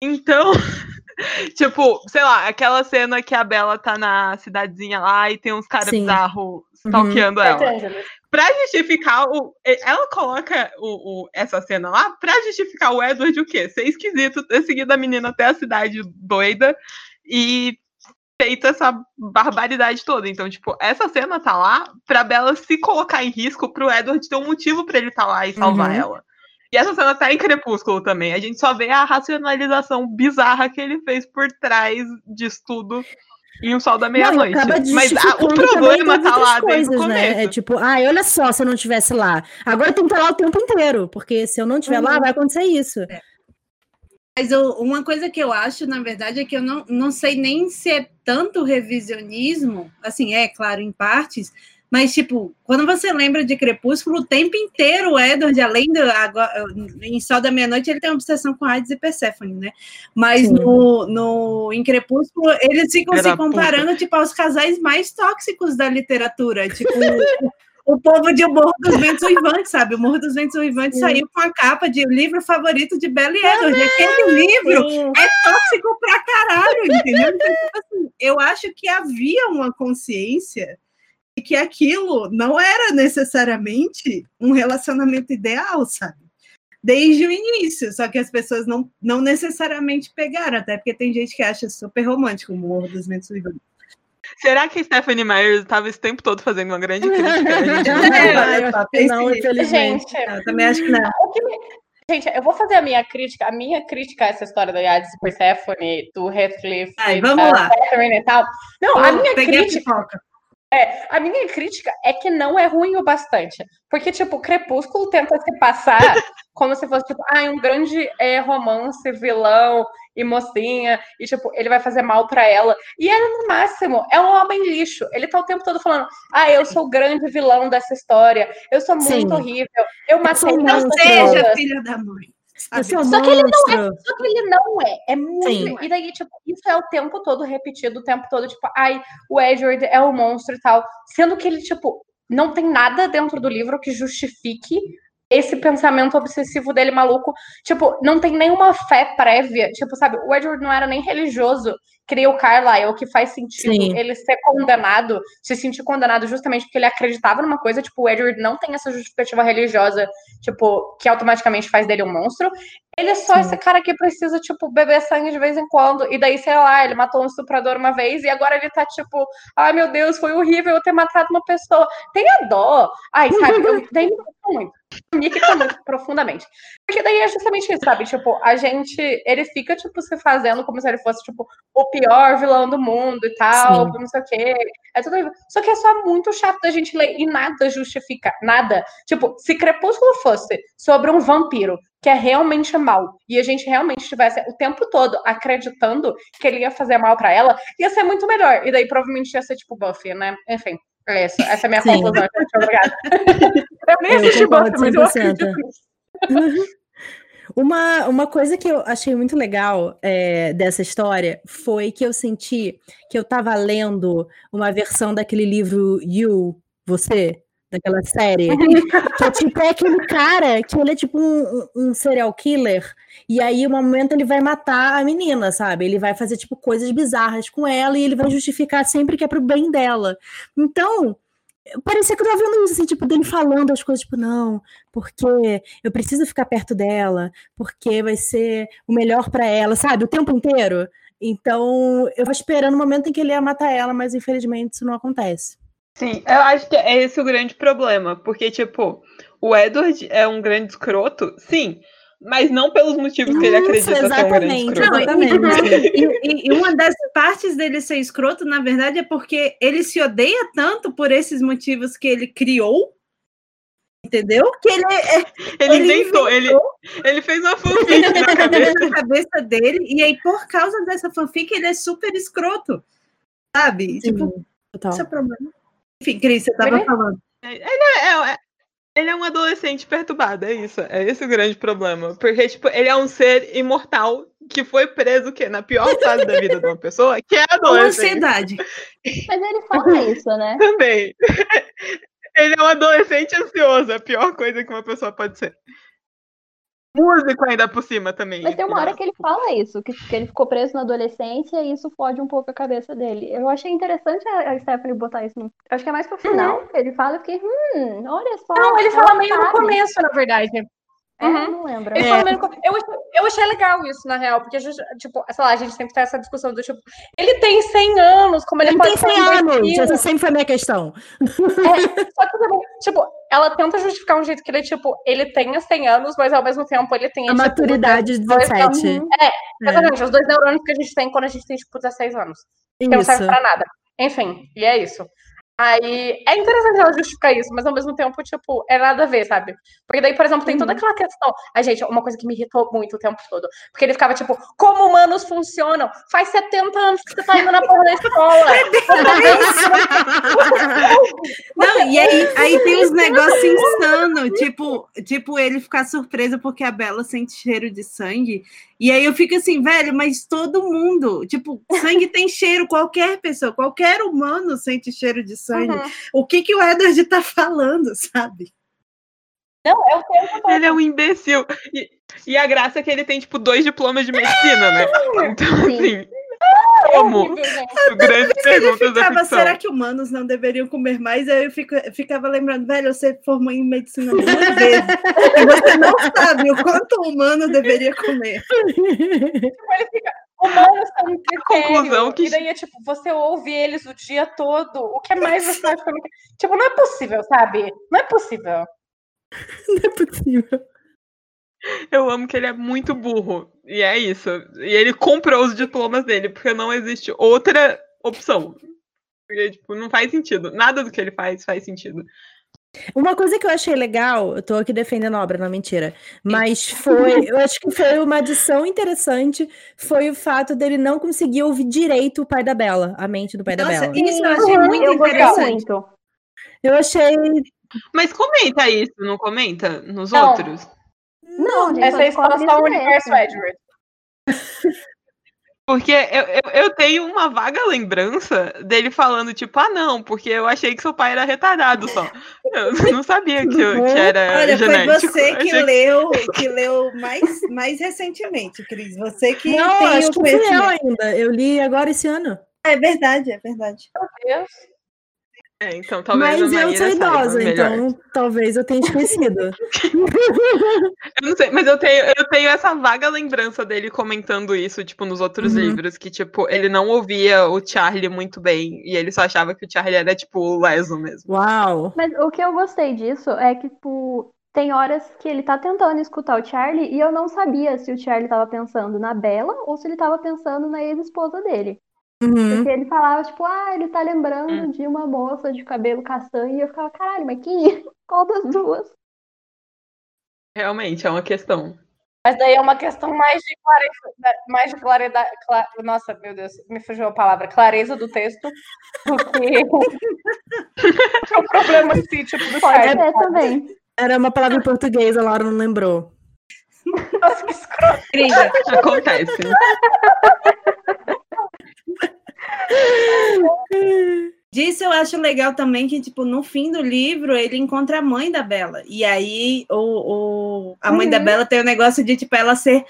Então, tipo, sei lá, aquela cena que a Bella tá na cidadezinha lá e tem uns caras bizarros stalkeando ela Angeles. Pra justificar o. Ela coloca o, o- essa cena lá pra justificar o Edward o quê? Ser esquisito, ter seguido a menina até a cidade doida e feito essa barbaridade toda. Então, tipo, essa cena tá lá pra Bella se colocar em risco pro Edward ter um motivo pra ele tá lá e salvar Uhum. ela. E essa cena tá em Crepúsculo também. A gente só vê a racionalização bizarra que ele fez por trás disso tudo em O Sol da Não, e Meia-Noite. Mas a- o problema tá lá outras desde o coisas, né? começo. É tipo, ah, olha só, se eu não estivesse lá. Agora tem que estar lá o tempo inteiro, porque se eu não estiver Uhum. lá, vai acontecer isso. Mas eu- uma coisa que eu acho, na verdade, é que eu não, não sei nem se é tanto revisionismo, assim, é claro, em partes, mas, tipo, quando você lembra de Crepúsculo, o tempo inteiro o Edward, além do. Agora, em Sol da Meia-Noite, ele tem uma obsessão com Hades e Perséfone, né? Mas Sim. no, no, em Crepúsculo, eles ficam Filha se da puta. comparando, tipo, aos casais mais tóxicos da literatura. Tipo, o povo de O Morro dos Ventos Uivantes, sabe? O Morro dos Ventos Uivantes saiu com a capa de livro favorito de Bella e Edward. E aquele livro Sim. é tóxico pra caralho, entendeu? Então, tipo assim, eu acho que havia uma consciência que aquilo não era necessariamente um relacionamento ideal, sabe? Desde o início, só que as pessoas não, não necessariamente pegaram, até porque tem gente que acha super romântico o Morro dos Ventos Uivantes. Será que Stephanie Meyer estava esse tempo todo fazendo uma grande crítica? A É, não, infelizmente. Gente, Eu também acho que não. Gente, eu vou fazer a minha crítica. A minha crítica a essa história da Hades e Persephone, do Heathcliff, Ai, da vamos lá. Catherine e tal. Não, a Eu minha peguei a pipoca. A minha crítica é que não é ruim o bastante. Porque, tipo, Crepúsculo tenta se passar como se fosse, tipo, ah, um grande é, romance vilão e mocinha, e, tipo, ele vai fazer mal para ela. E ele, no máximo, é um homem lixo. Ele tá o tempo todo falando, ah, eu sou o grande vilão dessa história, eu sou muito Sim. horrível, eu matei monstro. pessoas." Seja filha da mãe. Sou um Só que ele não é, só que ele não é, é muito. Sim. E daí, tipo, isso é o tempo todo repetido, o tempo todo, tipo, ai, o Edward é o monstro e tal. Sendo que ele, tipo, não tem nada dentro do livro que justifique esse pensamento obsessivo dele maluco. Tipo, não tem nenhuma fé prévia. Tipo, sabe, o Edward não era nem religioso. Cria o Carlyle, o que faz sentido Sim. ele ser condenado, se sentir condenado justamente porque ele acreditava numa coisa. Tipo, o Edward não tem essa justificativa religiosa, tipo, que automaticamente faz dele um monstro. Ele é só Sim. esse cara que precisa, tipo, beber sangue de vez em quando. E daí, sei lá, ele matou um estuprador uma vez e agora ele tá, tipo, ai meu Deus, foi horrível eu ter matado uma pessoa. Tenha dó. Ai, sabe, eu, daí muito. Me irrita muito profundamente. Porque daí é justamente isso, sabe? Tipo, a gente, ele fica, tipo, se fazendo como se ele fosse, tipo, o pior vilão do mundo e tal, Sim. não sei o quê. É tudo. Só que é só muito chato da gente ler e nada justifica, nada. Tipo, se Crepúsculo fosse sobre um vampiro que é realmente mal e a gente realmente estivesse o tempo todo acreditando que ele ia fazer mal pra ela, ia ser muito melhor. E daí provavelmente ia ser tipo Buffy, né? Enfim, é isso. Essa é a minha Sim. conclusão. gente. Obrigada. eu nem Eu assisti concordo Buffy, mas eu 100%. acredito nisso. Uma, uma coisa que eu achei muito legal é, dessa história foi que eu senti que eu tava lendo uma versão daquele livro You, Você, daquela série, que é tipo é aquele cara que ele é tipo um, um- serial killer, e aí, um momento, ele vai matar a menina, sabe? Ele vai fazer, tipo, coisas bizarras com ela e ele vai justificar sempre que é pro bem dela. Então, parecia que eu tava vendo isso, assim, tipo, dele falando as coisas, tipo, não, porque eu preciso ficar perto dela, porque vai ser o melhor pra ela, sabe? O tempo inteiro. Então, eu tava esperando o momento em que ele ia matar ela, mas infelizmente isso não acontece. Sim, eu acho que é esse o grande problema. Porque, tipo, o Edward é um grande escroto, sim, mas não pelos motivos que ele acredita ser um grande exatamente. escroto. Não, Exatamente. E, e- e uma das partes dele ser escroto, na verdade, é porque ele se odeia tanto por esses motivos que ele criou. Entendeu? Que ele é Ele, Ele inventou, ele, ele fez uma fanfic na cabeça. na cabeça dele, e aí, por causa dessa fanfic, ele é super escroto. Sabe? Tipo, Sim, total. esse é o problema. Enfim, Cris, você tava Ele- falando. É, é- ele é um adolescente perturbado, é isso. É esse o grande problema. Porque, tipo, ele é um ser imortal que foi preso que na pior fase da vida de uma pessoa, que é Com adolescente ansiedade. Mas ele fala isso, né? também. Ele é um adolescente ansioso, a pior coisa que uma pessoa pode ser. Músico ainda por cima também. Mas tem uma hora que ele fala isso, que, que ele ficou preso na adolescência e isso fode um pouco a cabeça dele. Eu achei interessante a, a Stephanie botar isso no. Acho que é mais pro final que ele fala, eu fiquei, hum, olha só. Não, ele fala meio no sabe. começo, na verdade. É, Uhum. não lembro. É. eu, achei- eu achei legal isso, na real, porque, a gente, tipo, sei lá, a gente sempre tem essa discussão do tipo, ele tem 100 anos, como ele, Ele pode tem ser 100 um anos, essa sempre foi a minha questão. Só que também, tipo, ela tenta justificar um jeito que ele, tipo, ele tenha 100 anos, mas ao mesmo tempo ele tem, A tipo, maturidade de dois 17. Uhum. Exatamente, os dois neurônios que a gente tem quando a gente tem, tipo, 16 anos. Que não Isso. serve pra nada. Enfim, e é isso. Aí, é interessante ela justificar isso, mas ao mesmo tempo, tipo, é nada a ver, sabe? Porque daí, por exemplo, tem toda aquela questão. A gente, uma coisa que me irritou muito o tempo todo. Porque ele ficava, tipo, como humanos funcionam? Faz 70 anos que você tá indo na porra da escola. Não, e aí, aí tem uns negócios insanos, tipo, tipo ele ficar surpreso porque a Bela sente cheiro de sangue. E aí eu fico assim, velho, mas todo mundo, tipo, sangue tem cheiro, qualquer pessoa, qualquer humano sente cheiro de sangue. Uhum. O que que o Edward tá falando, sabe? Não, é o tempo todo. Ele é um imbecil. E, e a graça é que ele tem, tipo, dois diplomas de medicina, né? Então, Sim. assim, como? Ele perguntas da ficava, ficção. será que humanos não deveriam comer mais? Aí eu fico- ficava lembrando, velho, você formou em medicina duas vezes. E você não sabe o quanto o humano deveria comer. Tipo, ele fica. Humanos são um critério. conclusão que- E daí é tipo, você ouve eles o dia todo. O que mais você acha que. Tipo, não é possível, sabe? Não é possível. Não é possível. Eu amo que ele é muito burro. E é isso. E ele comprou os diplomas dele, porque não existe outra opção. Porque, tipo, não faz sentido. Nada do que ele faz faz sentido. Uma coisa que eu achei legal, eu tô aqui defendendo a obra, não mentira, mas foi, eu acho que foi uma adição interessante, foi o fato dele não conseguir ouvir direito o pai da Bela, a mente do pai Nossa, da Bela. isso eu achei muito eu interessante. muito. Eu achei. Mas comenta isso, não comenta? Nos Não. outros? Não, gente, Essa só é a expansão isso Universo. Edward. Porque eu, eu, eu tenho uma vaga lembrança dele falando, tipo, ah, não, porque eu achei que seu pai era retardado só. Eu não sabia que, eu- que era Olha, foi genético. você Eu que leu, que leu mais, mais recentemente, Cris. Você que não, tem acho o que eu ainda. Eu li agora esse ano. É verdade, é verdade. Meu Deus. É, então talvez Mas a eu sou idosa, melhor. então talvez eu tenha esquecido. Eu não sei, mas eu tenho, eu tenho essa vaga lembrança dele comentando isso, tipo, nos outros Uhum. livros, que, tipo, ele não ouvia o Charlie muito bem, e ele só achava que o Charlie era, tipo, o leso mesmo. Uau! Mas o que eu gostei disso é que, tipo, tem horas que ele tá tentando escutar o Charlie e eu não sabia se o Charlie tava pensando na Bella ou se ele tava pensando na ex-esposa dele. Uhum. Porque ele falava, tipo, ah, ele tá lembrando Hum. de uma moça de cabelo castanho. E eu ficava, caralho, mas quem? Qual das duas? Realmente, é uma questão. Mas daí é uma questão mais de clareza, mais de claridade. cla- Nossa, meu Deus, me fugiu a palavra. Clareza do texto do que o problema assim, tipo, do Pode ser também. Era uma palavra em português, a Laura não lembrou. Nossa, que escroto. Acontece. Disso eu acho legal também que, tipo, no fim do livro ele encontra a mãe da Bela. E aí o, o- a mãe da Uhum. Bela tem o negócio de, tipo, ela ser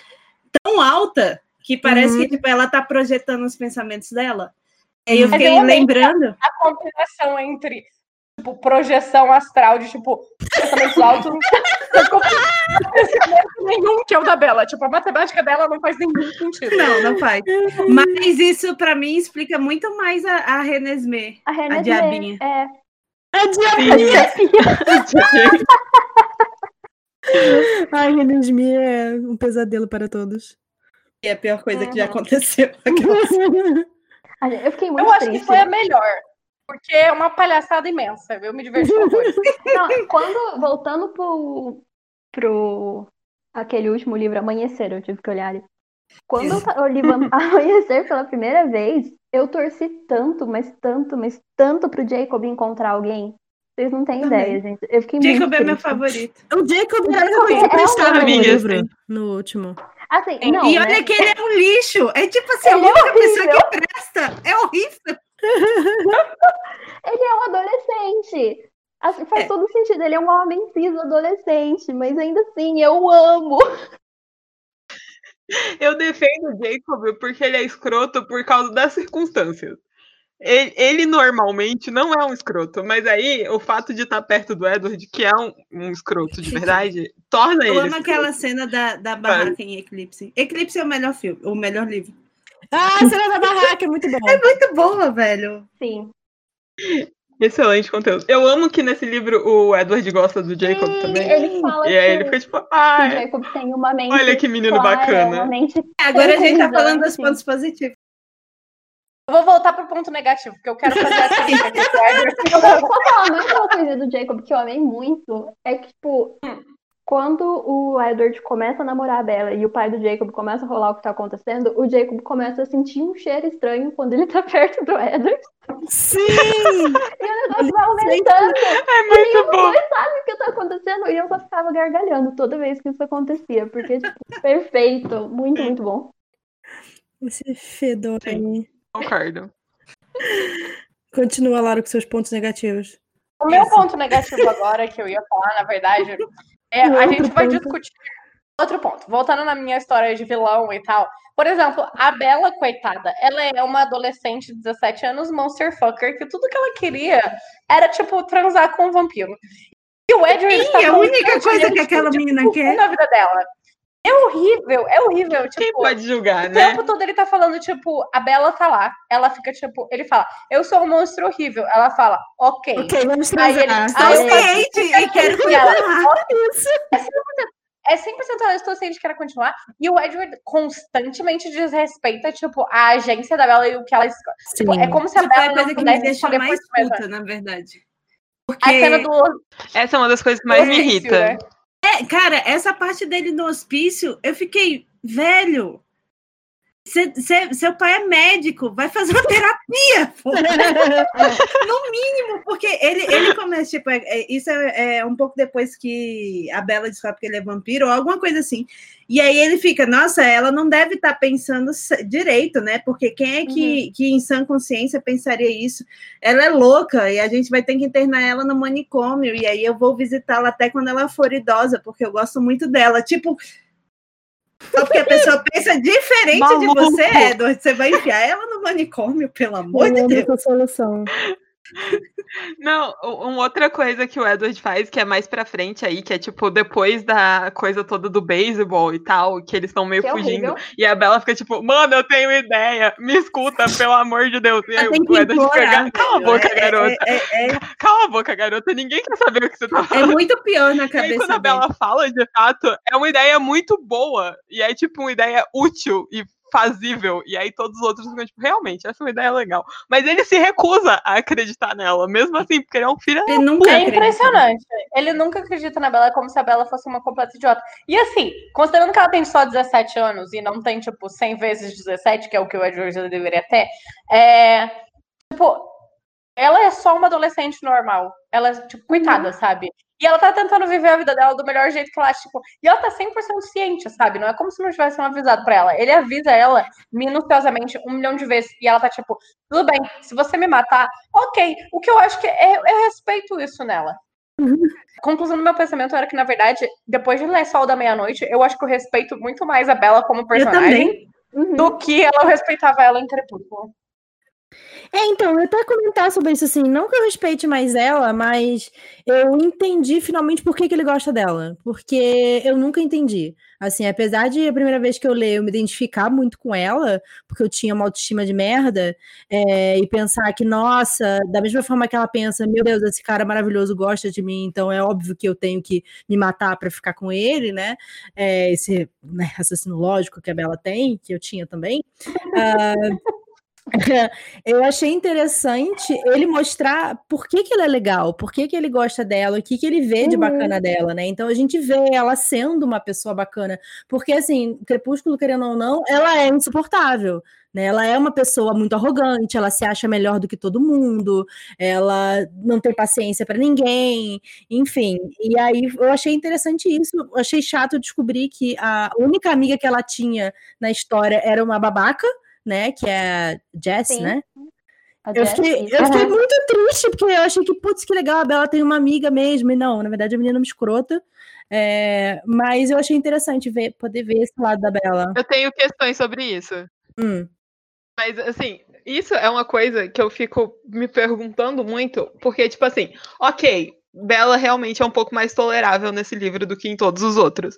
tão alta que parece Uhum. que, tipo, ela tá projetando os pensamentos dela. E aí eu Uhum. Fiquei eu lembrando. A combinação entre, tipo, projeção astral de, tipo, pensamentos altos. Não nenhum que é o da Bela. Tipo, a matemática dela não faz nenhum sentido. Não, não faz. Mas isso, pra mim, explica muito mais a, a Renesmee. A Renesmee, diabinha. É, A diabinha! Ai, Renesmee é um pesadelo para todos. Que é a pior coisa que já aconteceu. a eu fiquei muito Eu acho que triste. foi a melhor. Porque é uma palhaçada imensa, eu me diverti. Não, quando, voltando pro, pro aquele último livro, Amanhecer, eu tive que olhar ali. Quando eu, li Amanhecer pela primeira vez, eu torci tanto, mas tanto, mas tanto pro Jacob encontrar alguém. Vocês não têm Também. ideia, gente. Eu fiquei Jacob muito é meu favorito. O Jacob era Jacob o que é amiga, livro, assim. no último. Assim, E não, e né? olha que ele é um lixo. É tipo assim, a Ele é única pessoa horrível. que presta. É horrível. Ele é um adolescente. Assim, faz É. todo sentido. Ele é um homem cis adolescente, mas ainda assim, eu amo. Eu defendo o Jacob porque ele é escroto por causa das circunstâncias. Ele, ele normalmente não é um escroto, mas aí o fato de estar perto do Edward, que é um, um escroto de verdade, torna Eu ele. amo escroto. aquela cena da, da barraca em Eclipse. Eclipse é o melhor filme, o melhor livro. Ah, a cena da barraca é muito bom. Muito boa, velho. Sim. Excelente conteúdo. Eu amo que nesse livro o Edward gosta do Jacob Sim, também. Ele fala E aí que ele fica tipo, o ah, Jacob tem uma mente. olha que menino clara, bacana. Mente Agora a gente tá falando dos pontos positivos. Eu vou voltar pro ponto negativo, porque eu quero fazer essa. Eu vou falar mais uma coisa do Jacob que eu amei muito. É que, tipo, quando o Edward começa a namorar a Bella e o pai do Jacob começa a rolar o que tá acontecendo, o Jacob começa a sentir um cheiro estranho quando ele tá perto do Edward. Sim! E o negócio vai aumentando. É E muito os bom. dois sabem o que tá acontecendo. E eu só ficava gargalhando toda vez que isso acontecia. Porque, tipo, perfeito. Muito, muito bom. Esse fedor aí. Concordo. Continua, Laura, com seus pontos negativos. O meu Isso. ponto negativo agora, que eu ia falar, na verdade, é a gente vai ponto. discutir outro ponto. Voltando na minha história de vilão e tal. Por exemplo, a Bela, coitada, ela é uma adolescente de 17 anos, monster fucker, que tudo que ela queria era, tipo, transar com um vampiro. E o Edward Sim, é a única coisa que aquela tipo, menina quer. na vida dela. É horrível, é horrível. Quem Tipo, pode julgar, o né? tempo todo ele tá falando, tipo, a Bela tá lá. Ela fica, tipo, ele fala, eu sou um monstro horrível. Ela fala, ok. Ok, vamos Aí ele- transar. Ah, Estou eu- ciente e quero E ela, continuar. É 100% ela, eu estou ciente que ela continuar. E o Edward constantemente desrespeita, tipo, a agência da Bela e o que ela escolhe. Tipo, é como se a Isso foi Bela a não coisa que me pudesse deixou escolher mais puta, na verdade. Porque... A cena do. Essa é uma das coisas que mais me irrita. né? É, cara, essa parte dele no hospício, eu fiquei, velho. Cê- cê- seu pai é médico, vai fazer uma terapia, no mínimo, porque ele, ele começa, tipo, é- é- isso é, é um pouco depois que a Bela descobre que ele é vampiro, ou alguma coisa assim. E aí ele fica, nossa, ela não deve estar pensando se- direito, né? Porque quem é que, que em sã consciência pensaria isso? Ela é louca e a gente vai ter que internar ela no manicômio, e aí eu vou visitá-la até quando ela for idosa, porque eu gosto muito dela. Tipo, só porque a pessoa pensa diferente de Maluco. você, Edward, você vai enfiar ela no manicômio, pelo amor de Olhando Deus. essa solução. Não, uma outra coisa que o Edward faz, que é mais pra frente aí, que é tipo, depois da coisa toda do beisebol e tal, que eles estão meio Que é fugindo. horrível. E a Bela fica tipo, mano, eu tenho ideia, me escuta, pelo amor de Deus. E aí o Edward fica, implorar, cala a velho. boca, É- é- garota. É, é- Cala a boca, garota. Ninguém quer saber o que você tá é falando. muito pior na E aí, cabeça quando a. Bela fala, de fato, é uma ideia muito boa. E é, tipo, uma ideia útil e fazível. E aí todos os outros ficam, tipo, realmente, essa é uma ideia legal. Mas ele se recusa a acreditar nela, mesmo assim, porque ele é um filho. Ele nunca É acredita. impressionante. Ele nunca acredita na Bela como se a Bela fosse uma completa idiota. E assim, considerando que ela tem só 17 anos e não tem, tipo, 100 vezes 17, que é o que o Edward deveria ter, é. Tipo, ela é só uma adolescente normal. Ela, tipo, coitada, sabe? E ela tá tentando viver a vida dela do melhor jeito que ela acha, tipo. E ela tá 100% ciente, sabe? Não é como se não tivessem avisado pra ela. Ele avisa ela minuciosamente um milhão de vezes. E ela tá tipo, tudo bem, se você me matar, ok. O que eu acho que é, eu respeito isso nela. A conclusão do meu pensamento era que, na verdade, depois de ler Sol da Meia-Noite, eu acho que eu respeito muito mais a Bela como personagem também. Uhum. do que ela respeitava ela em Crepúsculo. É, então, eu até comentar sobre isso assim, não que eu respeite mais ela, mas eu entendi finalmente por que, que ele gosta dela. Porque eu nunca entendi. Assim, apesar de a primeira vez que eu leio eu me identificar muito com ela, porque eu tinha uma autoestima de merda, é, e pensar que, nossa, da mesma forma que ela pensa, meu Deus, esse cara maravilhoso gosta de mim, então é óbvio que eu tenho que me matar pra ficar com ele, né? É, esse né, raciocínio lógico que a Bela tem, que eu tinha também. Ah, eu achei interessante ele mostrar por que, que ela é legal, por que, que ele gosta dela, o que, que ele vê de Uhum. bacana dela, né? Então a gente vê ela sendo uma pessoa bacana, porque assim, Crepúsculo, querendo ou não, ela é insuportável. Né? Ela é uma pessoa muito arrogante, ela se acha melhor do que todo mundo, ela não tem paciência para ninguém, enfim. E aí eu achei interessante isso. Achei chato descobrir que a única amiga que ela tinha na história era uma babaca, né? Que é a Jess, Sim. né? A Eu Jess, fiquei, isso. eu fiquei Uhum. muito triste, porque eu achei que, putz, que legal, a Bela tem uma amiga mesmo. E não, na verdade, a menina é uma escrota. É, mas eu achei interessante ver, poder ver esse lado da Bela. Eu tenho questões sobre isso. Hum. Mas, assim, isso é uma coisa que eu fico me perguntando muito, porque, tipo assim, ok, Bela realmente é um pouco mais tolerável nesse livro do que em todos os outros.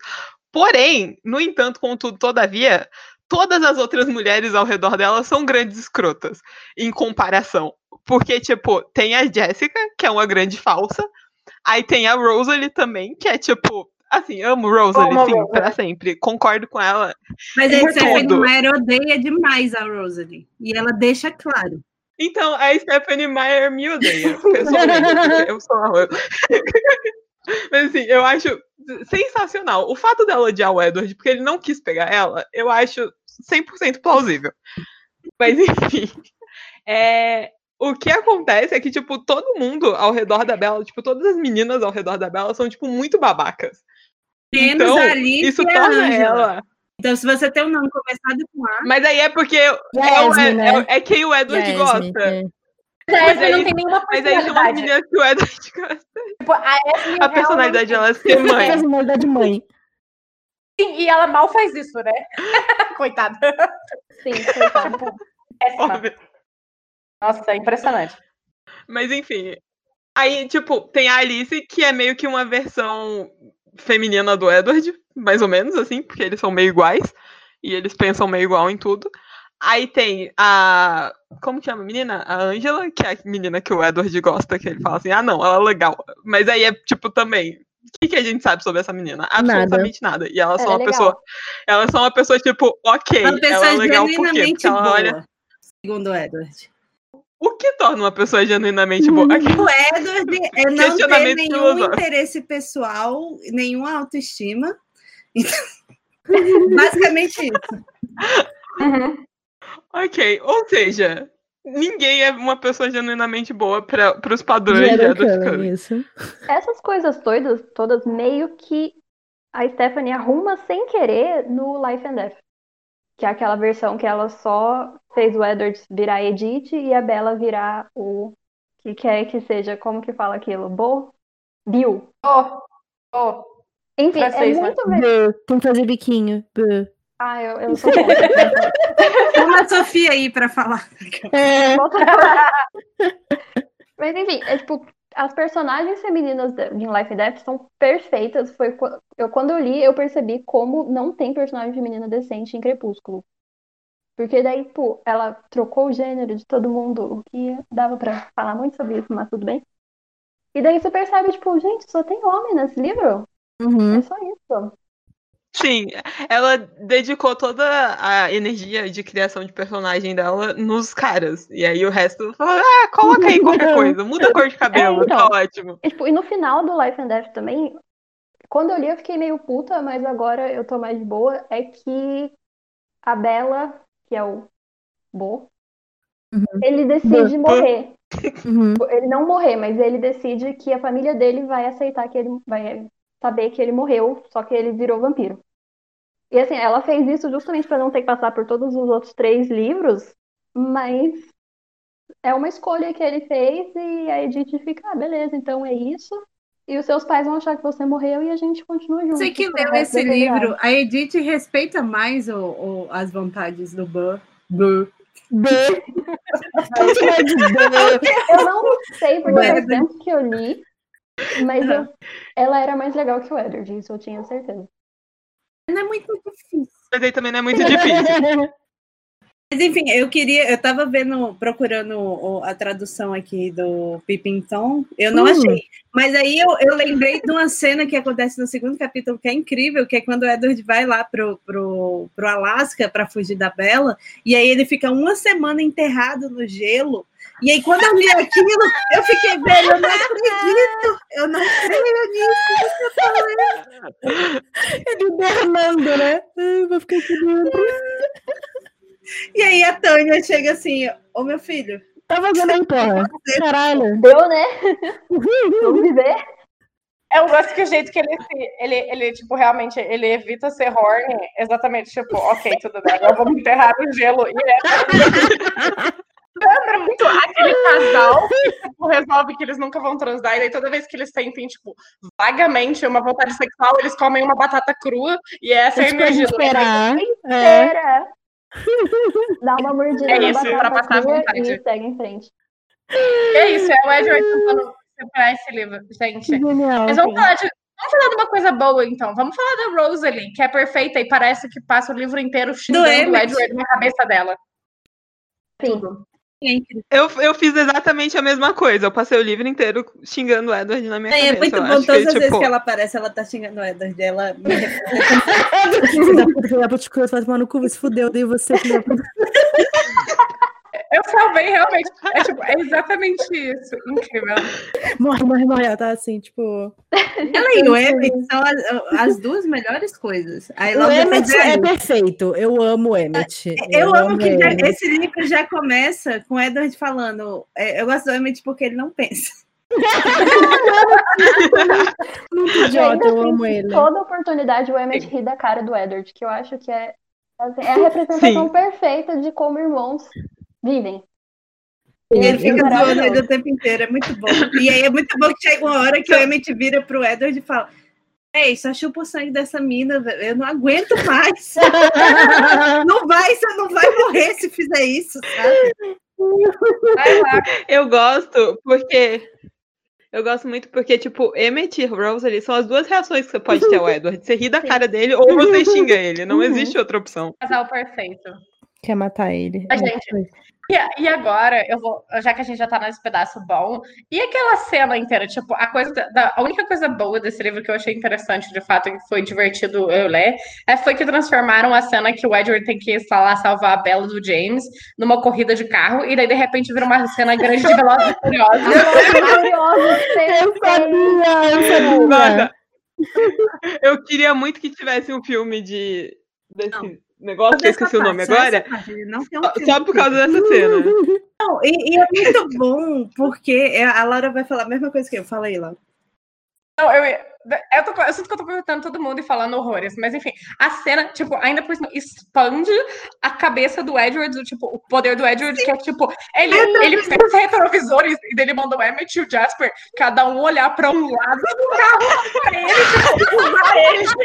Porém, no entanto, contudo, todavia, todas as outras mulheres ao redor dela são grandes escrotas, em comparação. Porque, tipo, tem a Jessica, que é uma grande falsa, aí tem a Rosalie também, que é, tipo, assim, amo Rosalie, Amo sim, Rosalie. pra sempre, concordo com ela. Mas a Stephanie. Meyer odeia demais a Rosalie. E ela deixa claro. Então, a Stephanie Meyer me odeia, pessoalmente, eu sou a Rosa. Mas assim, eu acho sensacional. O fato dela odiar o Edward, porque ele não quis pegar ela, eu acho 100% plausível. Mas enfim, é, o que acontece é que, tipo, todo mundo ao redor da Bella, tipo, todas as meninas ao redor da Bella são, tipo, muito babacas. Menos Então, a Alice isso e a torna Angela. ela. Então, se você tem um nome começado com A, Mas aí é porque é, Yasmin, Ed- né? é, é quem o Edward Yasmin, gosta. é. A Esme aí- não tem nenhuma Mas aí tem umas personalidade. meninas que o Edward gosta. Tipo, a A personalidade dela é ser mãe. Personalidade mãe. Sim, e ela mal faz isso, né? Coitada. Sim, coitada. Péssima. Óbvio. Nossa, é impressionante. Mas enfim. Aí, tipo, tem a Alice, que é meio que uma versão feminina do Edward, mais ou menos, assim, porque eles são meio iguais. E eles pensam meio igual em tudo. Aí tem a. Como que chama a menina? A Angela, que é a menina que o Edward gosta, que ele fala assim: ah, não, ela é legal. Mas aí é, tipo, também. O que, que a gente sabe sobre essa menina? Absolutamente nada. E ela é só Ela é uma legal. pessoa. Ela é só uma pessoa, tipo, ok. uma pessoa ela é legal por quê? genuinamente Porque ela boa, olha. segundo o Edward. o que torna uma pessoa genuinamente boa? Aqui, O Edward é não ter nenhum filosófico. interesse pessoal, nenhuma autoestima. Então, basicamente isso. Uhum. ok, ou seja, ninguém é uma pessoa genuinamente boa para os padrões de Cullen, Cullen. isso. Essas coisas todas, todas meio que a Stephanie arruma sem querer no Life and Death. Que é aquela versão que ela só fez o Edward virar Edith e a Bella virar o que quer que seja, como que fala aquilo? Bo? Bill. Oh, oh. Enfim, Francês, é né? muito Bê, Tem que fazer biquinho. Bê. Ah, eu, eu sou contra. Chama a Sofia aí para falar. É. Mas enfim, é tipo, as personagens femininas de Life and Death são perfeitas. Foi eu, quando eu li, eu percebi como não tem personagem feminina decente em Crepúsculo. Porque daí, pô, ela trocou o gênero de todo mundo, o que dava pra falar muito sobre isso, mas tudo bem. E daí você percebe, tipo, gente, só tem homem nesse livro. Uhum. É só isso. Sim, ela dedicou toda a energia de criação de personagem dela nos caras. E aí o resto falou, ah, coloca aí qualquer coisa, muda a cor de cabelo, É, então. tá ótimo. E, tipo, e no final do Life and Death também, quando eu li eu fiquei meio puta, mas agora eu tô mais de boa, é que a Bella, que é o Bo, ele decide Bo. morrer. Uhum. Ele não morrer, mas ele decide que a família dele vai aceitar que ele vai saber que ele morreu, só que ele virou vampiro. E assim, ela fez isso justamente pra não ter que passar por todos os outros três livros, mas é uma escolha que ele fez e a Edith fica, ah, beleza, então é isso. E os seus pais vão achar que você morreu e a gente continua junto. Você que pro leu esse livro, a Edith respeita mais o, o- as vontades do é de bê? Eu não sei, porque faz tempo que eu li, mas eu- ela era mais legal que o Edward, isso eu tinha certeza. Não é muito difícil. Mas aí também não é muito difícil. Mas enfim, eu queria, eu tava vendo, procurando o- a tradução aqui do Pippin Tom, eu não Hum. achei. Mas aí eu, eu lembrei de uma cena que acontece no segundo capítulo, que é incrível, que é quando o Edward vai lá pro, pro, pro Alasca para fugir da Bella, e aí ele fica uma semana enterrado no gelo. E aí, quando eu li aquilo, eu fiquei, velho, eu não acredito, eu não creio nisso. Ele derramando, né? Ai, vou ficar aqui dentro. E aí a Tânia chega assim, ô meu filho, Tá fazendo aí, porra. Caralho. Deu, né? Vamos viver. Eu gosto que o jeito que ele, ele, ele, tipo, realmente, ele evita ser horny, exatamente, tipo, ok, tudo bem, agora vamos enterrar no gelo. E é... Lembra muito aquele casal que tipo, resolve que eles nunca vão transar, e daí toda vez que eles sentem, tipo, vagamente uma vontade sexual, eles comem uma batata crua, e essa é a energia do esperar. É. Dá uma mordida É na isso, pra batata passar a crua vontade. e segue em frente. É isso, é o Edward tentando separar esse livro, gente. Genial. Mas vamos falar, de, vamos falar de uma coisa boa, então. Vamos falar da Rosalie, que é perfeita e parece que passa o livro inteiro xingando o. Edward na cabeça dela. Sim. Eu, eu fiz exatamente a mesma coisa. Eu passei o livro inteiro xingando o Edward na minha É, cabeça. é muito bom todas as vezes tipo, que ela aparece, ela tá xingando o Edward. Ela me Filho da puta, da puta, vai tomar no cu, se fudeu, dei você, da puta. Eu salvei realmente. É, tipo, é exatamente isso. Incrível. Morre, morre, morre. Ela tá assim, tipo. Ela e o Emmett são as, as duas melhores coisas. Aí O Emmett é perfeito. Eu amo o Emmett. Eu amo que já- esse livro já começa com o Edward falando. é, eu gosto do Emmett porque ele não pensa. Muito idiota, eu amo ele. toda oportunidade o Emmett ri da cara do Edward, que eu acho que é, é a representação Sim. perfeita de como irmãos vivem. E ele fica zoando ele o tempo inteiro, é muito bom. E aí é muito bom que chega uma hora que o Emmett vira pro Edward e fala: Ei, só chupa o sangue dessa mina, velho, eu não aguento mais. não vai, você não vai morrer se fizer isso, sabe? Vai lá. Eu gosto porque. Eu gosto muito porque, tipo, Emmett e Rosalie são as duas reações que você pode ter ao Edward. Você ri da cara dele ou você xinga ele. Não existe outra opção. Casal perfeito. Quer matar ele. A É, gente-. E, e, agora, eu vou, já que a gente já tá nesse pedaço bom, e aquela cena inteira, tipo, a coisa da, a única coisa boa desse livro que eu achei interessante, de fato, e foi divertido eu ler, é, foi que transformaram a cena que o Edward tem que estar lá salvar a Bella do James numa corrida de carro, e daí de repente vira uma cena grande de Velozes e Furiosos. eu sabia, eu sabia. Eu queria muito que tivesse um filme de desse Não negócio, que eu esqueci o nome agora. Um só, só por causa dessa cena. Não, e, e, é muito bom, porque a Laura vai falar a mesma coisa que eu. Fala aí, Laura. Não, eu, eu, tô, eu sinto que eu tô perguntando todo mundo e falando horrores, mas enfim, a cena, tipo, ainda por cima, expande a cabeça do Edward, do, tipo, o poder do Edward, Sim. que é tipo, ele, ele fez os retrovisores e dele mandou o Emmett e o Jasper, cada um olhar pra um lado do carro pra ele, tipo,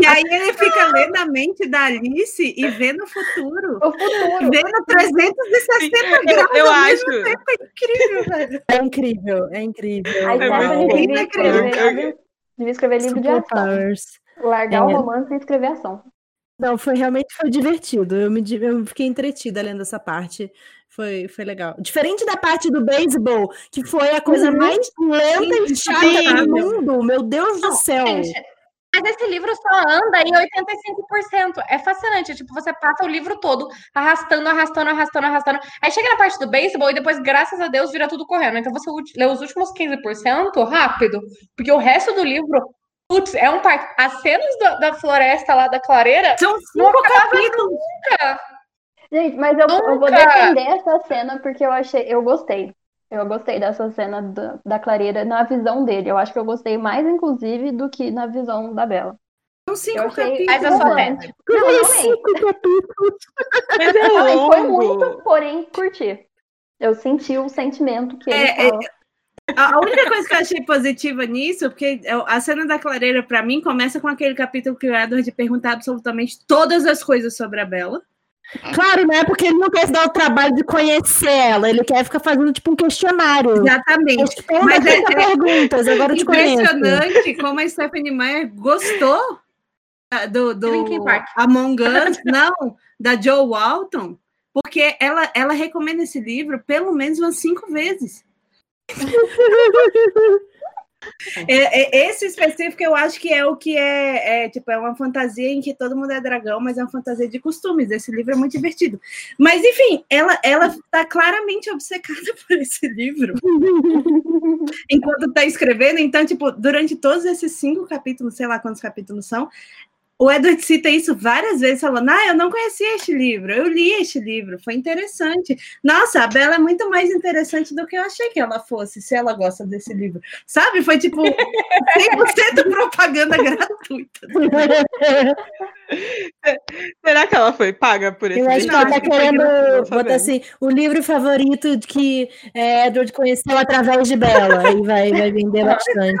E aí ele fica lendo a mente da Alice e vendo o futuro. O futuro. Vendo 360 graus eu, eu acho. Tempo. É incrível, velho. É incrível, é incrível. A Stephanie devia devia escrever livro Super de ação. Powers. Largar é. o romance e escrever ação. Não, foi realmente foi divertido. Eu me eu fiquei entretida lendo essa parte. Foi, foi legal. Diferente da parte do beisebol, que foi a coisa uhum. mais lenta e chata do mundo. Meu Deus do céu. Gente, mas esse livro só anda em 85%. É fascinante. Tipo, você passa o livro todo arrastando, arrastando, arrastando, arrastando. Aí chega na parte do beisebol e depois, graças a Deus, vira tudo correndo. Então você lê os últimos 15% rápido. Porque o resto do livro, putz, é um parque. As cenas da, da floresta lá da clareira. São cinco capítulos. Nunca. Gente, mas eu, eu, vou defender essa cena porque eu achei, eu gostei. Eu gostei dessa cena da, da clareira na visão dele. Eu acho que eu gostei mais, inclusive, do que na visão da Bela. São cinco capítulos. Mas. Não, cinco capítulos. Mas é longo. Foi muito, porém, curti. Eu senti o sentimento que ele é, é fala. A única coisa que eu achei positiva nisso, porque a cena da clareira, para mim, começa com aquele capítulo que o Edward pergunta absolutamente todas as coisas sobre a Bela. Claro, né? Porque ele não quer se dar o trabalho de conhecer ela, ele quer ficar fazendo tipo um questionário. Exatamente. Mas é, perguntas, agora te impressionante como a Stephanie Meyer gostou do, do Among Us, não, da Joe Walton, porque ela, ela recomenda esse livro pelo menos umas cinco vezes. É, é, esse específico eu acho que é o que é, é, tipo, é uma fantasia em que todo mundo é dragão, mas é uma fantasia de costumes. Esse livro é muito divertido. Mas, enfim, ela, ela tá claramente obcecada por esse livro enquanto está escrevendo. Então, tipo, durante todos esses cinco capítulos, sei lá quantos capítulos são, o Edward cita isso várias vezes, falando: Ah, eu não conhecia este livro, eu li este livro, foi interessante. Nossa, a Bela é muito mais interessante do que eu achei que ela fosse, se ela gosta desse livro. Sabe? Foi tipo 100% propaganda gratuita. Será que ela foi paga por esse livro? Eu acho que ela tá querendo botar assim: o livro favorito que é, Edward conheceu através de Bela, e vai, vai vender bastante.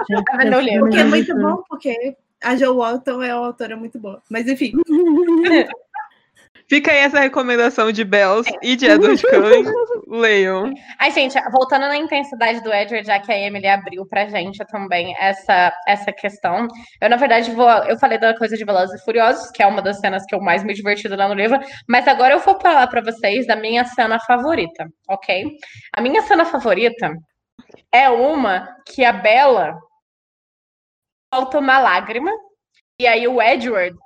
Porque é muito bom, porque a Jo Walton é uma autora muito boa. Mas enfim. Fica aí essa recomendação de Bells e de Edward Cullen. Leiam. Ai, gente, voltando na intensidade do Edward, já que a Emily abriu pra gente também essa, essa questão. Eu, na verdade, vou. Eu falei da coisa de Velozes e Furiosos, que é uma das cenas que eu mais me diverti lá no livro, mas agora eu vou falar pra vocês da minha cena favorita, ok? A minha cena favorita é uma que a Bella solta uma lágrima, e aí o Edward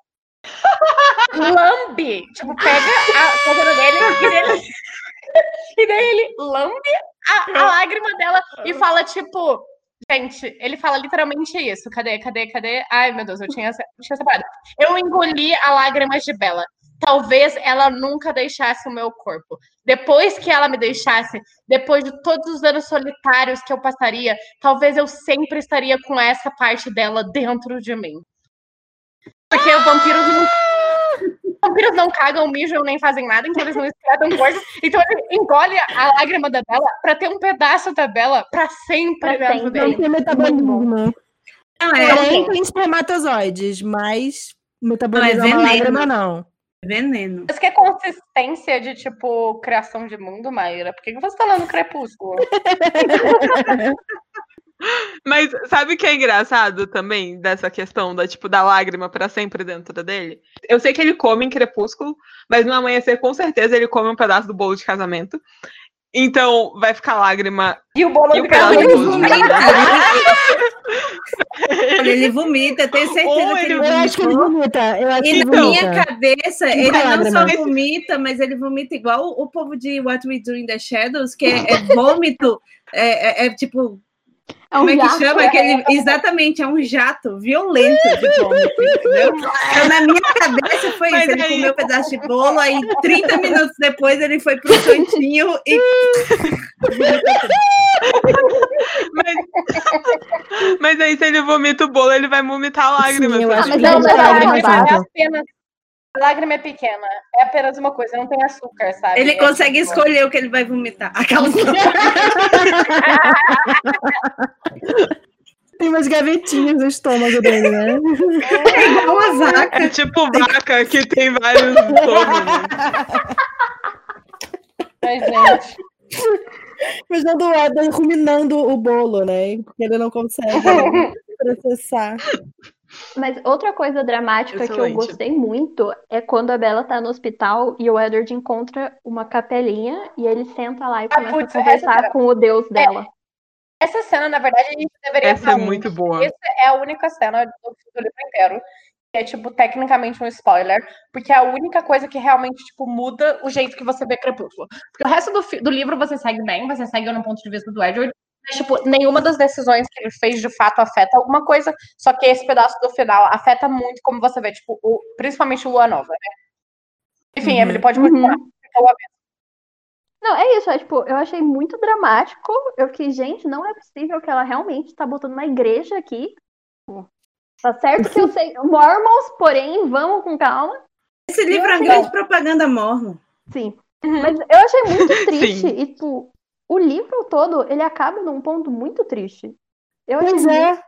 lambe, tipo, pega a coisa dele e, ele, e daí ele lambe a, a lágrima dela e fala, tipo, Gente, ele fala literalmente isso. Cadê, cadê, cadê? Ai, meu Deus, eu tinha, tinha separado. Eu engoli a lágrima de Bela talvez ela nunca deixasse o meu corpo. Depois que ela me deixasse, depois de todos os anos solitários que eu passaria, talvez eu sempre estaria com essa parte dela dentro de mim. Porque ah! vampiros não. Vampiros não cagam, mijam, nem fazem nada, então eles não excretam coisas. Então ele engole a lágrima da Bela pra ter um pedaço da Bela pra sempre pra dentro sempre. dele. Não tem metabolismo. Não, é, Porém, tem espermatozoides, mas metabolismo não é, é uma lágrima, não. Veneno. Isso que é consistência de, tipo, criação de mundo, Maíra? Por que você tá lendo Crepúsculo? Mas sabe o que é engraçado também dessa questão da tipo da lágrima pra sempre dentro dele? Eu sei que ele come em Crepúsculo, mas no amanhecer com certeza ele come um pedaço do bolo de casamento. Então vai ficar lágrima E o bolo e o de vomita. ele vomita, tenho certeza Ou que ele ele Eu acho que ele vomita. Eu acho que E ele na minha vomita. cabeça, ele não lágrima. só vomita, mas ele vomita igual o povo de What We Do in the Shadows, que é, é vômito, é, é- é tipo, É um como é que jato. chama? Aquele, exatamente, é um jato violento de vômito, entendeu? Então, na minha cabeça foi Mas isso, ele aí- comeu um pedaço de bolo, aí 30 minutos depois ele foi pro cantinho e Mas... mas aí se ele vomita o bolo, ele vai vomitar a lágrima. Sim, eu acho mas que é é apenas. A lágrima é pequena. É apenas uma coisa, não tem açúcar, sabe? ele É consegue tipo- escolher o que ele vai vomitar. Aquela Tem umas gavetinhas no estômago dele, né? é igual uma vaca. É tipo vaca que tem vários estômagos. Ai, gente. Mas não do Eder ruminando o bolo, né? Porque ele não consegue processar. Mas outra coisa dramática que eu Excelente. gostei muito é quando a Bella tá no hospital e o Edward encontra uma capelinha e ele senta lá e Ah, começa putz, a conversar com o deus dela. Essa cena, na verdade, a gente deveria Essa é falar muito boa. Essa é a única cena do, do livro inteiro. Que é, tipo, tecnicamente um spoiler. Porque é a única coisa que realmente, tipo, muda o jeito que você vê Crepúsculo. Porque o resto do, fi- do livro você segue bem, você segue no ponto de vista do Edward. Mas, tipo, nenhuma das decisões que ele fez de fato afeta alguma coisa. Só que esse pedaço do final afeta muito como você vê, tipo, o- principalmente o Lua Nova, né? Enfim, Uhum. Emily, pode continuar. Uhum. Então, a- Não, é isso, é tipo, eu achei muito dramático. Eu fiquei, gente, não é possível que ela realmente tá botando uma igreja aqui. Tá certo que eu sei Mormons, porém, vamos com calma. Esse livro é uma grande propaganda mormon. Sim. Uhum. Mas eu achei muito triste. Sim. E, tipo, o livro todo, ele acaba num ponto muito triste. Eu achei Pois muito- é.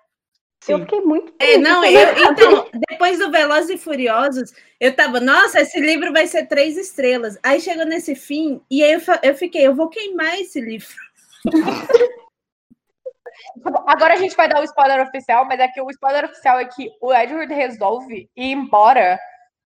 Eu fiquei muito É, triste. não, eu, então, depois do Velozes e Furiosos, eu tava, nossa, esse livro vai ser três estrelas. Aí chegou nesse fim, e aí eu, eu fiquei, eu vou queimar esse livro. Agora a gente vai dar o spoiler oficial, mas é que o spoiler oficial é que o Edward resolve ir embora,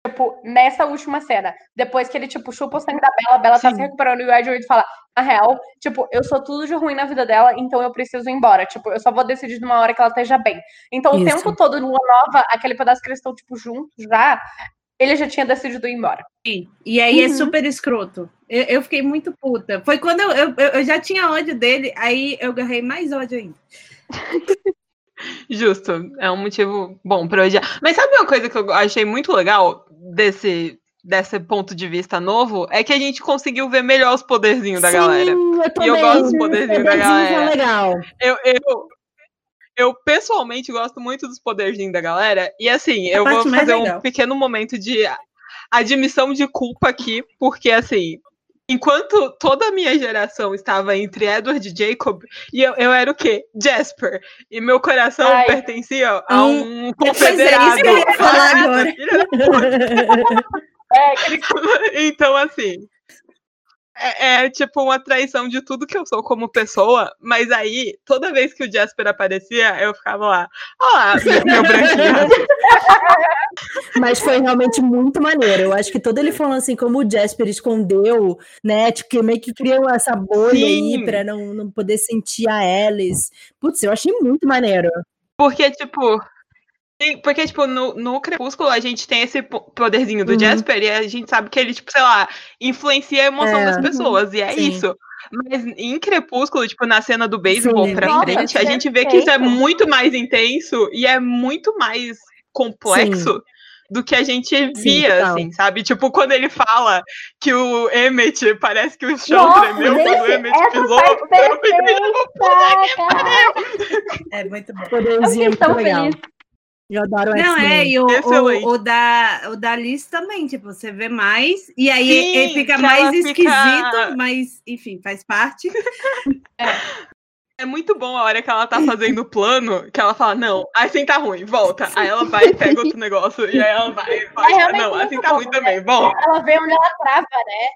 tipo, nessa última cena. Depois que ele, tipo, chupa o sangue da Bella, a Bella tá Sim. se recuperando e o Edward fala, na real, tipo, eu sou tudo de ruim na vida dela, então eu preciso ir embora. Tipo, eu só vou decidir numa hora que ela esteja bem. Então o Isso. tempo todo, Lua Nova, aquele pedaço que eles estão, tipo, juntos já, ele já tinha decidido ir embora. E aí é Uhum. super escroto. Eu, eu fiquei muito puta. Foi quando eu, eu, eu já tinha ódio dele, aí eu agarrei mais ódio ainda. Justo. É um motivo bom pra odiar. Mas sabe uma coisa que eu achei muito legal desse, desse ponto de vista novo? É que a gente conseguiu ver melhor os poderzinhos da Sim, galera. eu também. eu gosto do poderzinho da galera. é legal. Eu, eu, eu pessoalmente gosto muito dos poderzinhos da galera. E assim, eu parte vou mais fazer um legal. pequeno momento de admissão de culpa aqui, porque assim. Enquanto toda a minha geração estava entre Edward e Jacob, e eu, eu era o quê? Jasper. E meu coração Ai. pertencia a Hum, um é, confederado. isso que eu ia falar agora. É, então, assim. É, é, tipo uma traição de tudo que eu sou como pessoa, mas aí, toda vez que o Jasper aparecia, eu ficava lá, ó, meu, meu branquinho. Mas foi realmente muito maneiro. Eu acho que todo ele falando assim, como o Jasper escondeu, né? Tipo, que meio que criou essa bolha Sim. aí pra não, não poder sentir a Alice. Putz, eu achei muito maneiro. Porque, tipo. Sim, Porque, tipo, no, no Crepúsculo a gente tem esse po- poderzinho do Uhum. Jasper e a gente sabe que ele, tipo, sei lá, influencia a emoção É. das pessoas, e é Sim. isso. Mas em Crepúsculo, tipo, na cena do beisebol Sim. pra Nossa, frente, a gente vê que isso é muito mais intenso e é muito mais complexo do que a gente via, total. assim, sabe? Tipo, quando ele fala que o Emmett parece que o chão Nossa, tremeu quando o gente, Emmett essa pisou. Eu fiquei, cara. É muito bom. Eu Poderzinho fiquei muito tão legal. feliz. Eu adoro o Não, é, e o, o, o da, o da Liz também, tipo, você vê mais, e aí Sim, ele fica mais ela fica- esquisito, mas, enfim, faz parte. É muito bom a hora que ela tá fazendo o plano, que ela fala, não, assim tá ruim, volta. Aí ela vai e pega outro negócio, e aí ela vai, vai. É não, assim muito tá bom, ruim também, volta. ela vê onde ela trava, né?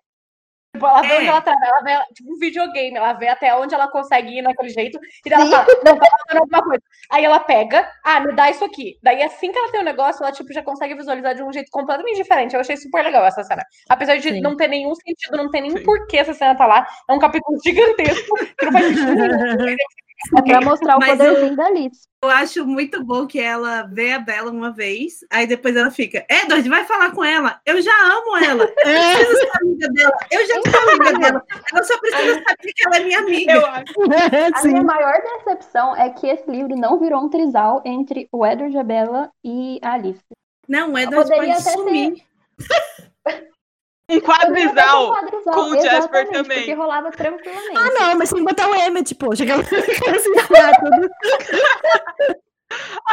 Tipo, ela vê É. onde ela tá, ela vê tipo um videogame, ela vê até onde ela consegue ir naquele jeito, e daí ela fala, não, tá faltando alguma coisa. Aí ela pega, ah, me dá isso aqui. Daí assim que ela tem o negócio, ela tipo, já consegue visualizar de um jeito completamente diferente. Eu achei super legal essa cena. Apesar de Sim. não ter nenhum sentido, não tem nem Sim. porquê essa cena tá lá. É um capítulo gigantesco que não faz sentido nenhum. É pra mostrar o Mas poderzinho da Alice. Eu acho muito bom que ela vê a Bela uma vez, aí depois ela fica, Edward, vai falar com ela. Eu já amo ela. Eu É. preciso ser amiga dela. Eu já sou amiga dela. Ela só precisa saber que ela é minha amiga. Eu acho. A Sim. minha maior decepção é que esse livro não virou um trisal entre o Edward e a Bella e a Alice. Não, o Edward pode até sumir. Um um quadrisal, com o Jasper também. Porque rolava tranquilamente. Ah, não, mas tem que botar o Emmett. Que ela assim, tudo.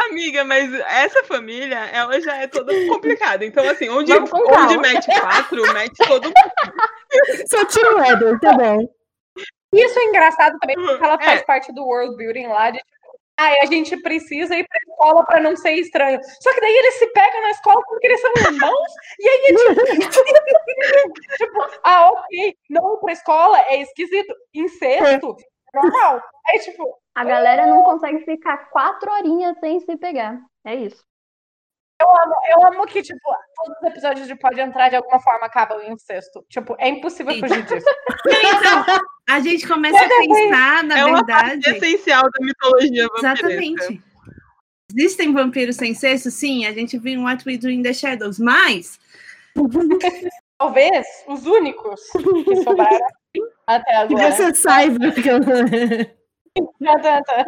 Amiga, mas essa família, ela já é toda complicada. Então, assim, onde, onde mete quatro, mete todo Só tira o Edward, tá bom. Isso é engraçado também, porque ela faz É. parte do world building lá de ah, a gente precisa ir pra escola pra não ser estranho. Só que daí eles se pegam na escola porque eles são irmãos, e aí é tipo, tipo, ah, ok, não ir pra escola é esquisito. Incesto, normal. Aí, tipo, A galera não consegue ficar quatro horinhas sem se pegar. É isso. Eu amo que, tipo, todos os episódios de Pode Entrar de alguma forma acabam em incesto. Tipo, é impossível Sim. fugir disso. Então, a gente começa a pensar, na é verdade. parte essencial da mitologia vampiresca. Exatamente. Existem vampiros sem sexo? Sim, a gente viu um What We Do in the Shadows, mas Talvez os únicos que sobraram até Que agora. você saiba. que eu- Tá, tá, tá.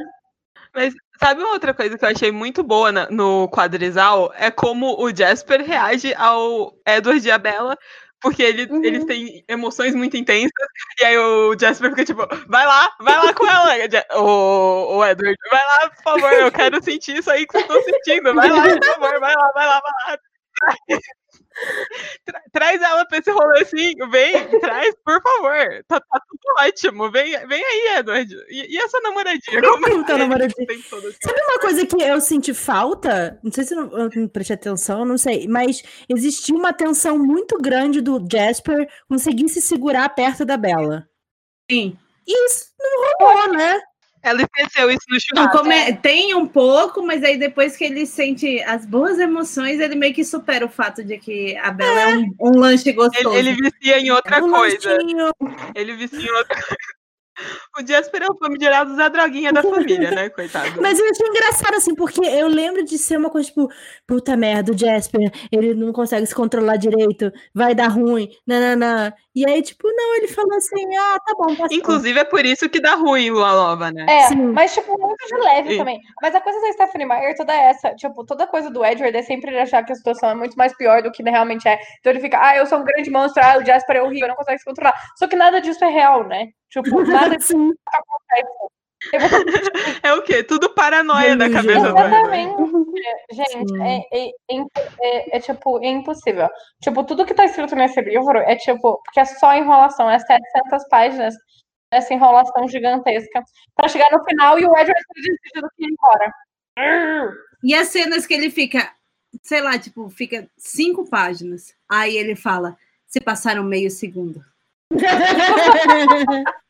Sabe uma outra coisa que eu achei muito boa na- no quadrisal? É como o Jasper reage ao Edward e a Bella, porque ele- Uhum. eles têm emoções muito intensas, e aí o Jasper fica tipo, vai lá, vai lá com ela, o, o Edward, vai lá, por favor, eu quero sentir isso aí que vocês estão sentindo, vai lá, por favor, vai lá, vai lá, vai lá. Tra- traz ela pra esse rolezinho, vem, traz, por favor. Tá, tá tudo ótimo. Vem, vem aí, Edward. E, e essa namoradinha? Como é tá que namoradinha? Assim? Sabe uma coisa que eu senti falta? Não sei se eu não, eu não prestei atenção, não sei. Mas existia uma tensão muito grande do Jasper conseguir se segurar perto da Bella. sim. E isso não rolou, né? Ela esqueceu isso no Não, churrasco. como é- tem um pouco, mas aí depois que ele sente as boas emoções, ele meio que supera o fato de que a Bela é, um, um lanche gostoso. Ele, ele vicia em outra Um coisa. lanchinho. Ele vicia em outra coisa. O Jasper é o famigerado Zé Droguinha da família, né? Coitado. Mas eu achei engraçado, assim, porque eu lembro de ser uma coisa tipo, puta merda, o Jasper, ele não consegue se controlar direito, vai dar ruim, nananã. E aí, tipo, não, ele falou assim, ah, tá bom, passou. Inclusive, é por isso que dá ruim Lua Nova, né? É, Sim. mas, tipo, muito de leve Sim. também. Mas a coisa da Stephanie Meyer toda essa. Tipo, toda coisa do Edward é sempre ele achar que a situação é muito mais pior do que realmente é. Então ele fica, ah, eu sou um grande monstro, ah, o Jasper é horrível, não consegue se controlar. Só que nada disso é real, né? Tipo, nada disso Sim. acontece. É o quê? Tudo paranoia da cabeça do Edward. Exatamente. Gente, é, é, é é- é, tipo, é impossível. Tipo, tudo que tá escrito nesse livro é tipo, porque é só enrolação, é 700 páginas essa enrolação gigantesca pra chegar no final e o Edward ter decidido que ia embora. E as cenas que ele fica, sei lá, tipo, fica cinco páginas. Aí ele fala, se passaram meio segundo.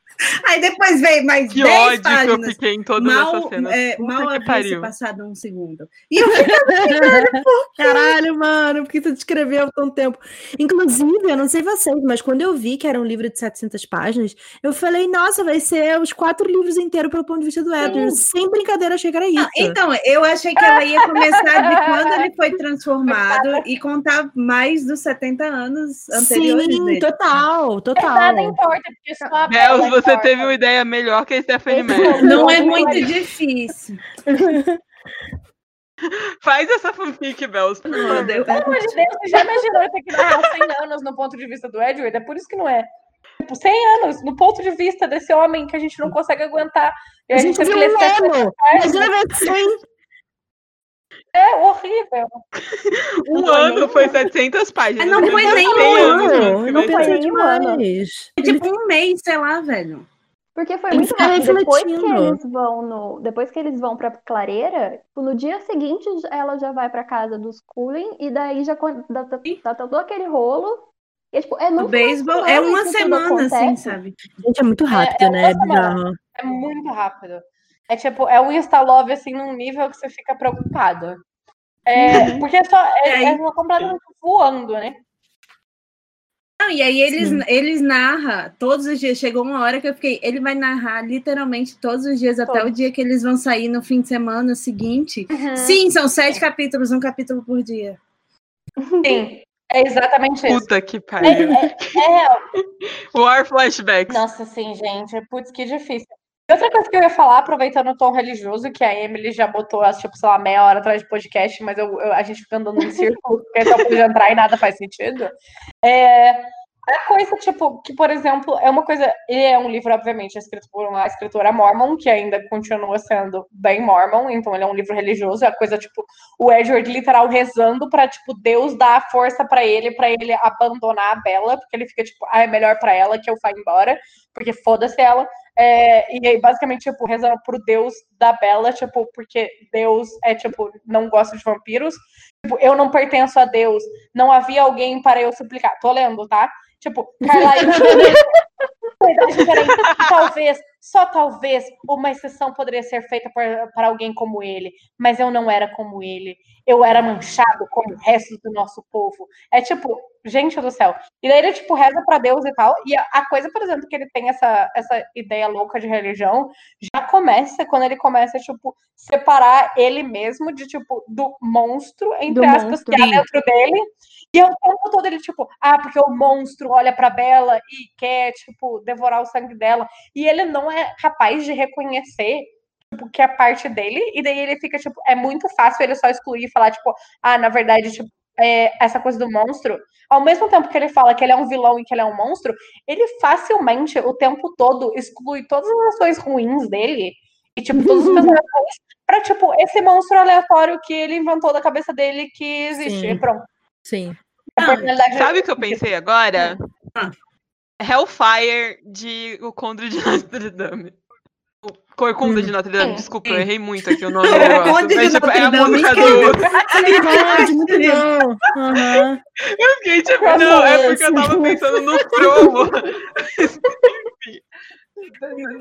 Aí depois vem mais Que dez ódio que eu páginas. fiquei em todas essas Mal, cenas. é, mal havia passado um segundo. E eu Caralho, mano, por que você descreveu tão tempo? Inclusive, eu não sei vocês, mas quando eu vi que era um livro de 700 páginas, eu falei, nossa, vai ser os quatro livros inteiros pelo ponto de vista do Edward. Sem brincadeira, achei que era isso. Não, então, eu achei que ela ia começar de quando ele foi transformado e contar mais dos 70 anos anteriores Sim, dele. total, total. Nada importa, porque só a Bels, Bella você teve uma ideia melhor que a Stephanie Meyer. é Não é Não, muito difícil. Faz essa fanfic, eu- Pelo amor de Deus, você já imaginou ter que narrar 100 anos no ponto de vista do Edward? É por isso que não é. Tipo, 100 anos no ponto de vista desse homem que a gente não consegue aguentar. E A gente teve viu que ler um 700 Nemo. páginas. Imagina ver assim. É horrível. Um foi ano foi um. 700 páginas. Não foi nem 100 um ano. né? Não, pensei nem um ano. É tipo um mês, sei lá, velho. Porque foi muito rápido. Depois que eles vão no, depois que eles vão para Clareira, tipo, no dia seguinte ela já vai para casa dos Cullen e daí já dá, dá, dá todo aquele rolo E, é, tipo, é no beisebol é uma semana, assim, sabe? Gente, é muito rápido, é né? uma É bizarro. É muito rápido. É tipo, é um Insta-love assim num nível que você fica preocupado. É, porque é só é, É, é completamente voando, né? Não, e aí eles, Sim. eles narram todos os dias. Chegou uma hora que eu fiquei. Ele vai narrar literalmente todos os dias até o dia que eles vão sair no fim de semana seguinte. Uhum. Sim, são sete capítulos, um capítulo por dia. Sim, é exatamente isso. Puta que É, pariu. é, é, War flashbacks. Nossa, sim, gente. Putz, que difícil. Outra coisa que eu ia falar, aproveitando o tom religioso, que a Emily já botou, tipo, sei lá, meia hora atrás de podcast, mas eu, eu- a gente fica andando em círculo, porque só pode entrar e nada faz sentido. É, a coisa, tipo, que, por exemplo, é uma coisa. Ele é um livro, obviamente, escrito por uma escritora mormon, que ainda continua sendo bem mormon, então ele é um livro religioso. É a coisa, tipo, o Edward literal rezando pra, tipo, Deus dar força pra ele, pra ele abandonar a Bela, porque ele fica, tipo, ah, é melhor pra ela que eu vá embora, porque foda-se ela. É, e aí, basicamente, tipo, rezando pro Deus da Bela, tipo, porque Deus é, tipo, não gosta de vampiros. Tipo, eu não pertenço a Deus. Não havia alguém para eu suplicar. Tô lendo, tá? Tipo. Verdade, peraí. Talvez, só talvez, uma exceção poderia ser feita para, alguém como ele. Mas eu não era como ele. Eu era manchado como o resto do nosso povo. É tipo, gente do céu. E daí ele, tipo, reza para Deus e tal. E a, coisa, por exemplo, que ele tem essa, essa ideia louca de religião, já começa quando ele começa, tipo, separar ele mesmo de, tipo, do monstro, entre Do aspas, monstro. que há dentro dele. E o tempo todo ele, tipo, ah, porque o monstro olha pra Bela e quer, tipo, devorar o sangue dela. E ele não é capaz de reconhecer, tipo, que é parte dele. E daí ele fica, tipo, é muito fácil ele só excluir e falar, tipo, ah, na verdade, tipo, é, essa coisa do monstro. Ao mesmo tempo que ele fala que ele é um vilão e que ele é um monstro, ele facilmente, o tempo todo, exclui todas as ações ruins dele. E, tipo, todos os pensamentos ruins pra, tipo, esse monstro aleatório que ele inventou da cabeça dele que existe. Sim. E pronto. Sim. A Não, personalidade Sabe o que eu pensei agora? Ah. Hellfire de O Conde de Notre Dame. O Corcunda de Notre Dame, Sim. desculpa, eu errei muito aqui o nome do O negócio. Mas, tipo, é a Notre Dame, música do. Aham. Eu fiquei tipo, não, é porque eu tava pensando no Frollo.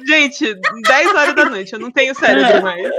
Gente, 10 horas da noite, eu não tenho cérebro mais.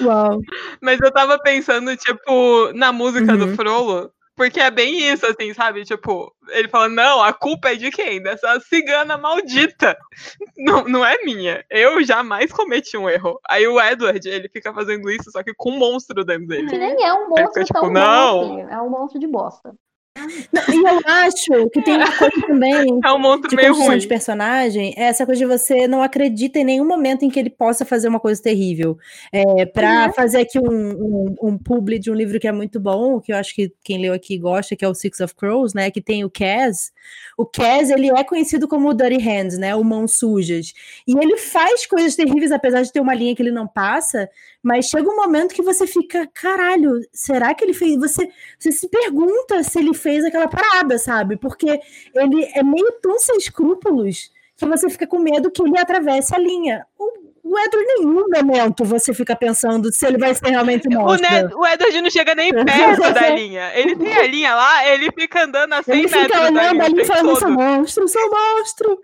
Uau. Mas eu tava pensando, tipo, na música Uhum. do Frollo, porque é bem isso, assim, sabe? Tipo, ele fala, não, a culpa é de quem? Dessa cigana maldita. Não, não é minha. Eu jamais cometi um erro. Aí o Edward, ele fica fazendo isso, só que com um monstro dentro dele. Que nem é um monstro fica tipo, tão não. bom assim. É um monstro de bosta. E eu acho que tem uma coisa também É um monstro de meio ruim. de personagem, é essa coisa de você não acredita em nenhum momento em que ele possa fazer uma coisa terrível. É, para fazer aqui um, um, um publi de um livro que é muito bom, que eu acho que quem leu aqui gosta, que é o Six of Crows, né? Que tem o Cas. O Cas, ele é conhecido como o Dirty Hands, né? O Mãos Sujas. E ele faz coisas terríveis, apesar de ter uma linha que ele não passa, mas chega um momento que você fica, caralho, será que ele fez? Você, você se pergunta se ele fez aquela parada, sabe? Porque ele é meio tão sem escrúpulos que você fica com medo que ele atravesse a linha. O, o Edward, em nenhum momento você fica pensando se ele vai ser realmente um O, monstro. Ned, o Edward não chega nem perto da linha. Ele tem a linha lá, ele fica andando a 100 Ele metros fica da olhando linha o ali e falando, sou monstro, sou monstro.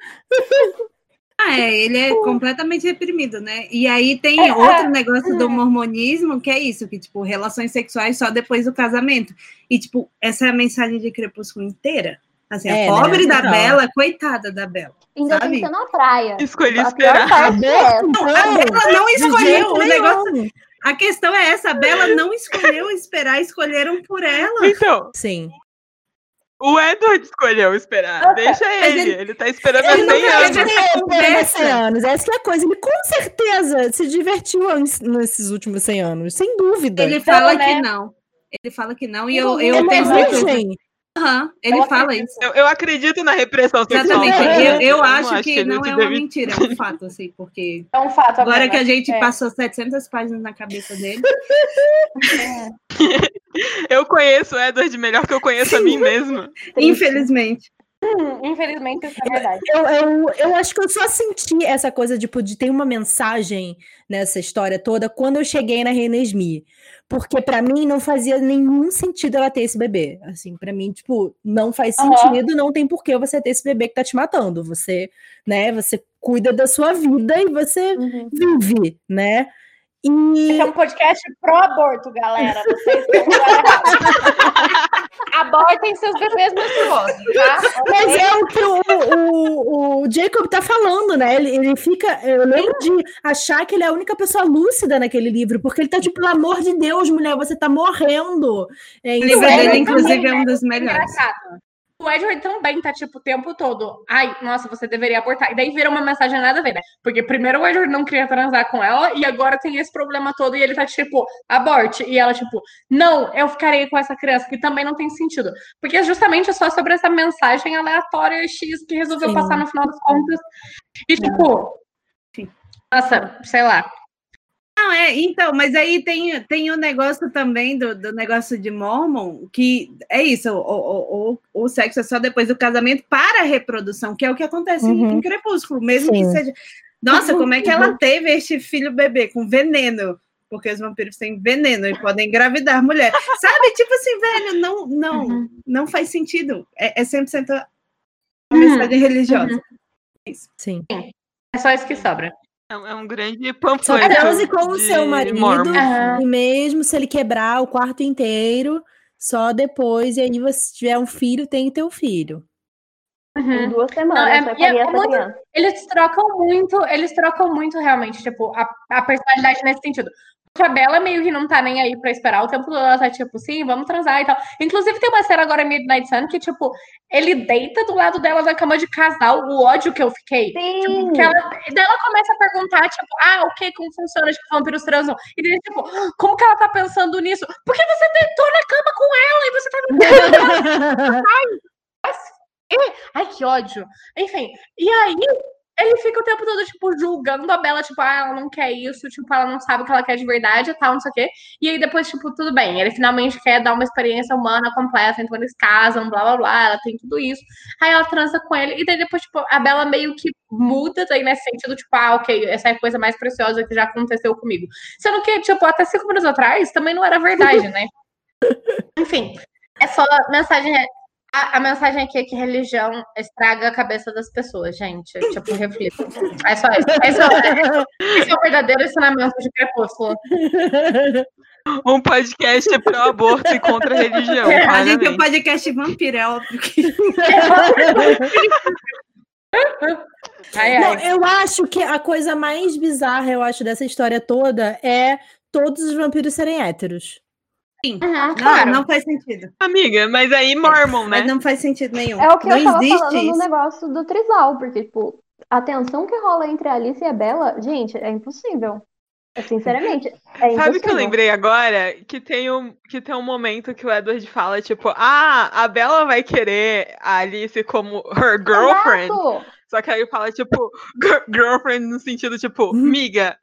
Ah, é, ele é completamente reprimido, né? E aí tem É, outro é. negócio do mormonismo, que é isso, que, tipo, relações sexuais só depois do casamento. E, tipo, essa é a mensagem de Crepúsculo inteira. Assim, a É, né? pobre da Total. Bela, coitada da Bela. Ainda Sabe? tem que ser na praia. Escolhi A esperar. é essa. Não, Ela não escolheu o negócio. A questão é essa, a Bela não escolheu esperar, escolheram por ela. Então, Sim. O Edward escolheu esperar. Deixa ele. ele- Ele tá esperando há ele não 100 teve anos. Ele conversa. 100 anos. Essa que é a coisa. Ele com certeza se divertiu nesses últimos 100 anos, sem dúvida. Ele fala né? que não. Ele fala que não, e eu, eu é tenho verdade, Aham, ele Eu fala acredito. isso. Eu, eu acredito na repressão sexual. Exatamente. Eu, eu não acho que ele não é uma deve- mentira, é um fato, assim, porque É um fato. agora que a gente É. passou 700 páginas na cabeça dele, Eu conheço o Edward melhor que eu conheço a mim mesma. infelizmente. Hum, infelizmente, isso é verdade. Eu, eu, eu acho que eu só senti essa coisa tipo, de ter uma mensagem nessa história toda quando eu cheguei na Reina Smee. Porque pra mim não fazia nenhum sentido ela ter esse bebê. Assim, pra mim, tipo, não faz sentido, não tem por que você ter esse bebê que tá te matando. Você, né, você cuida da sua vida e você Uhum. vive, né? E Esse é um podcast pró-aborto, galera. Vocês Abortem seus bebês monstruosos, tá? Mas é o que o, o, o Jacob tá falando, né? Ele, ele fica. Eu lembro de achar que ele é a única pessoa lúcida naquele livro, porque ele tá tipo, pelo amor de Deus, mulher, você tá morrendo. É, O livro dele, eu inclusive, é um dos melhores. Engraçado. O Edward também tá, tipo, o tempo todo. Ai, nossa, você deveria abortar. E daí vira uma mensagem nada a ver, né? Porque primeiro o Edward não queria transar com ela, e agora tem esse problema todo, e ele tá, tipo, aborte. E ela, tipo, não, eu ficarei com essa criança, que também não tem sentido. Porque justamente é só sobre essa mensagem aleatória X que resolveu Sim. passar no final das contas. E, tipo. Sim. Nossa, sei lá. Não, é, então, mas aí tem, tem o negócio também do, do negócio de Mormon, que é isso, o, o, o, o sexo é só depois do casamento para a reprodução, que é o que acontece Uhum. em Crepúsculo, mesmo que Sim. seja. Nossa, como é que ela teve este filho bebê com veneno? Porque os vampiros têm veneno e podem engravidar mulher. Sabe, tipo assim, velho, não, não, Uhum. não faz sentido. É, é 100% uma Uhum. mensagem religiosa. Sim. É só isso que sobra. É um- é um grande Só panfleto. transe com o seu marido, e mesmo se ele quebrar o quarto inteiro, só depois, e aí você tiver um filho, tem o teu filho. Uhum. Em duas semanas, Não, é- é muito-. Eles trocam muito, eles trocam muito realmente, tipo, a, a personalidade nesse sentido. Porque a Bella meio que não tá nem aí pra esperar. O tempo todo ela tá tipo, sim, vamos transar e tal. Inclusive tem uma cena agora Midnight Sun que, tipo, ele deita do lado dela na cama de casal, o ódio que eu fiquei. Sim! Tipo, que ela, daí ela começa a perguntar, tipo, ah, o que, como funciona, tipo, vampiros transam? E daí, tipo, como que ela tá pensando nisso? Porque você deitou na cama com ela e você tá Ai, que ódio. Enfim, e aí ele fica o tempo todo, tipo, julgando a Bela, tipo, ah, ela não quer isso, tipo, ela não sabe o que ela quer de verdade e tal, não sei o quê. E aí depois, tipo, tudo bem, ele finalmente quer dar uma experiência humana completa, então eles casam, blá blá blá, ela tem tudo isso. Aí ela transa com ele, e daí depois, tipo, a Bela meio que muda daí nesse sentido, tipo, ah, ok, essa é a coisa mais preciosa que já aconteceu comigo. Sendo que, tipo, até cinco minutos atrás também não era verdade, né? Enfim, é só mensagem. A, a mensagem aqui é que religião estraga a cabeça das pessoas, gente. Tipo, reflita. É só isso. Esse é, o- esse é o verdadeiro ensinamento de Crepúsculo. Um podcast pro aborto e contra a religião. A gente é claramente. um podcast vampiro, é óbvio que. Ai, Não, ai. eu acho que a coisa mais bizarra, eu acho, dessa história toda é todos os vampiros serem héteros. Uhum, Não, claro. não faz sentido. Amiga, mas aí Mormon, né? Mas não faz sentido nenhum. É o que não eu tava existe falando no negócio do trisal, porque, tipo, a tensão que rola entre a Alice e a Bella, gente, é impossível. É, Sinceramente, é impossível. Sabe o que eu lembrei agora? Que tem, um, que tem um momento que o Edward fala, tipo, ah, a Bella vai querer a Alice como her girlfriend. Exato! Só que aí fala, tipo, gir- girlfriend no sentido, tipo, miga.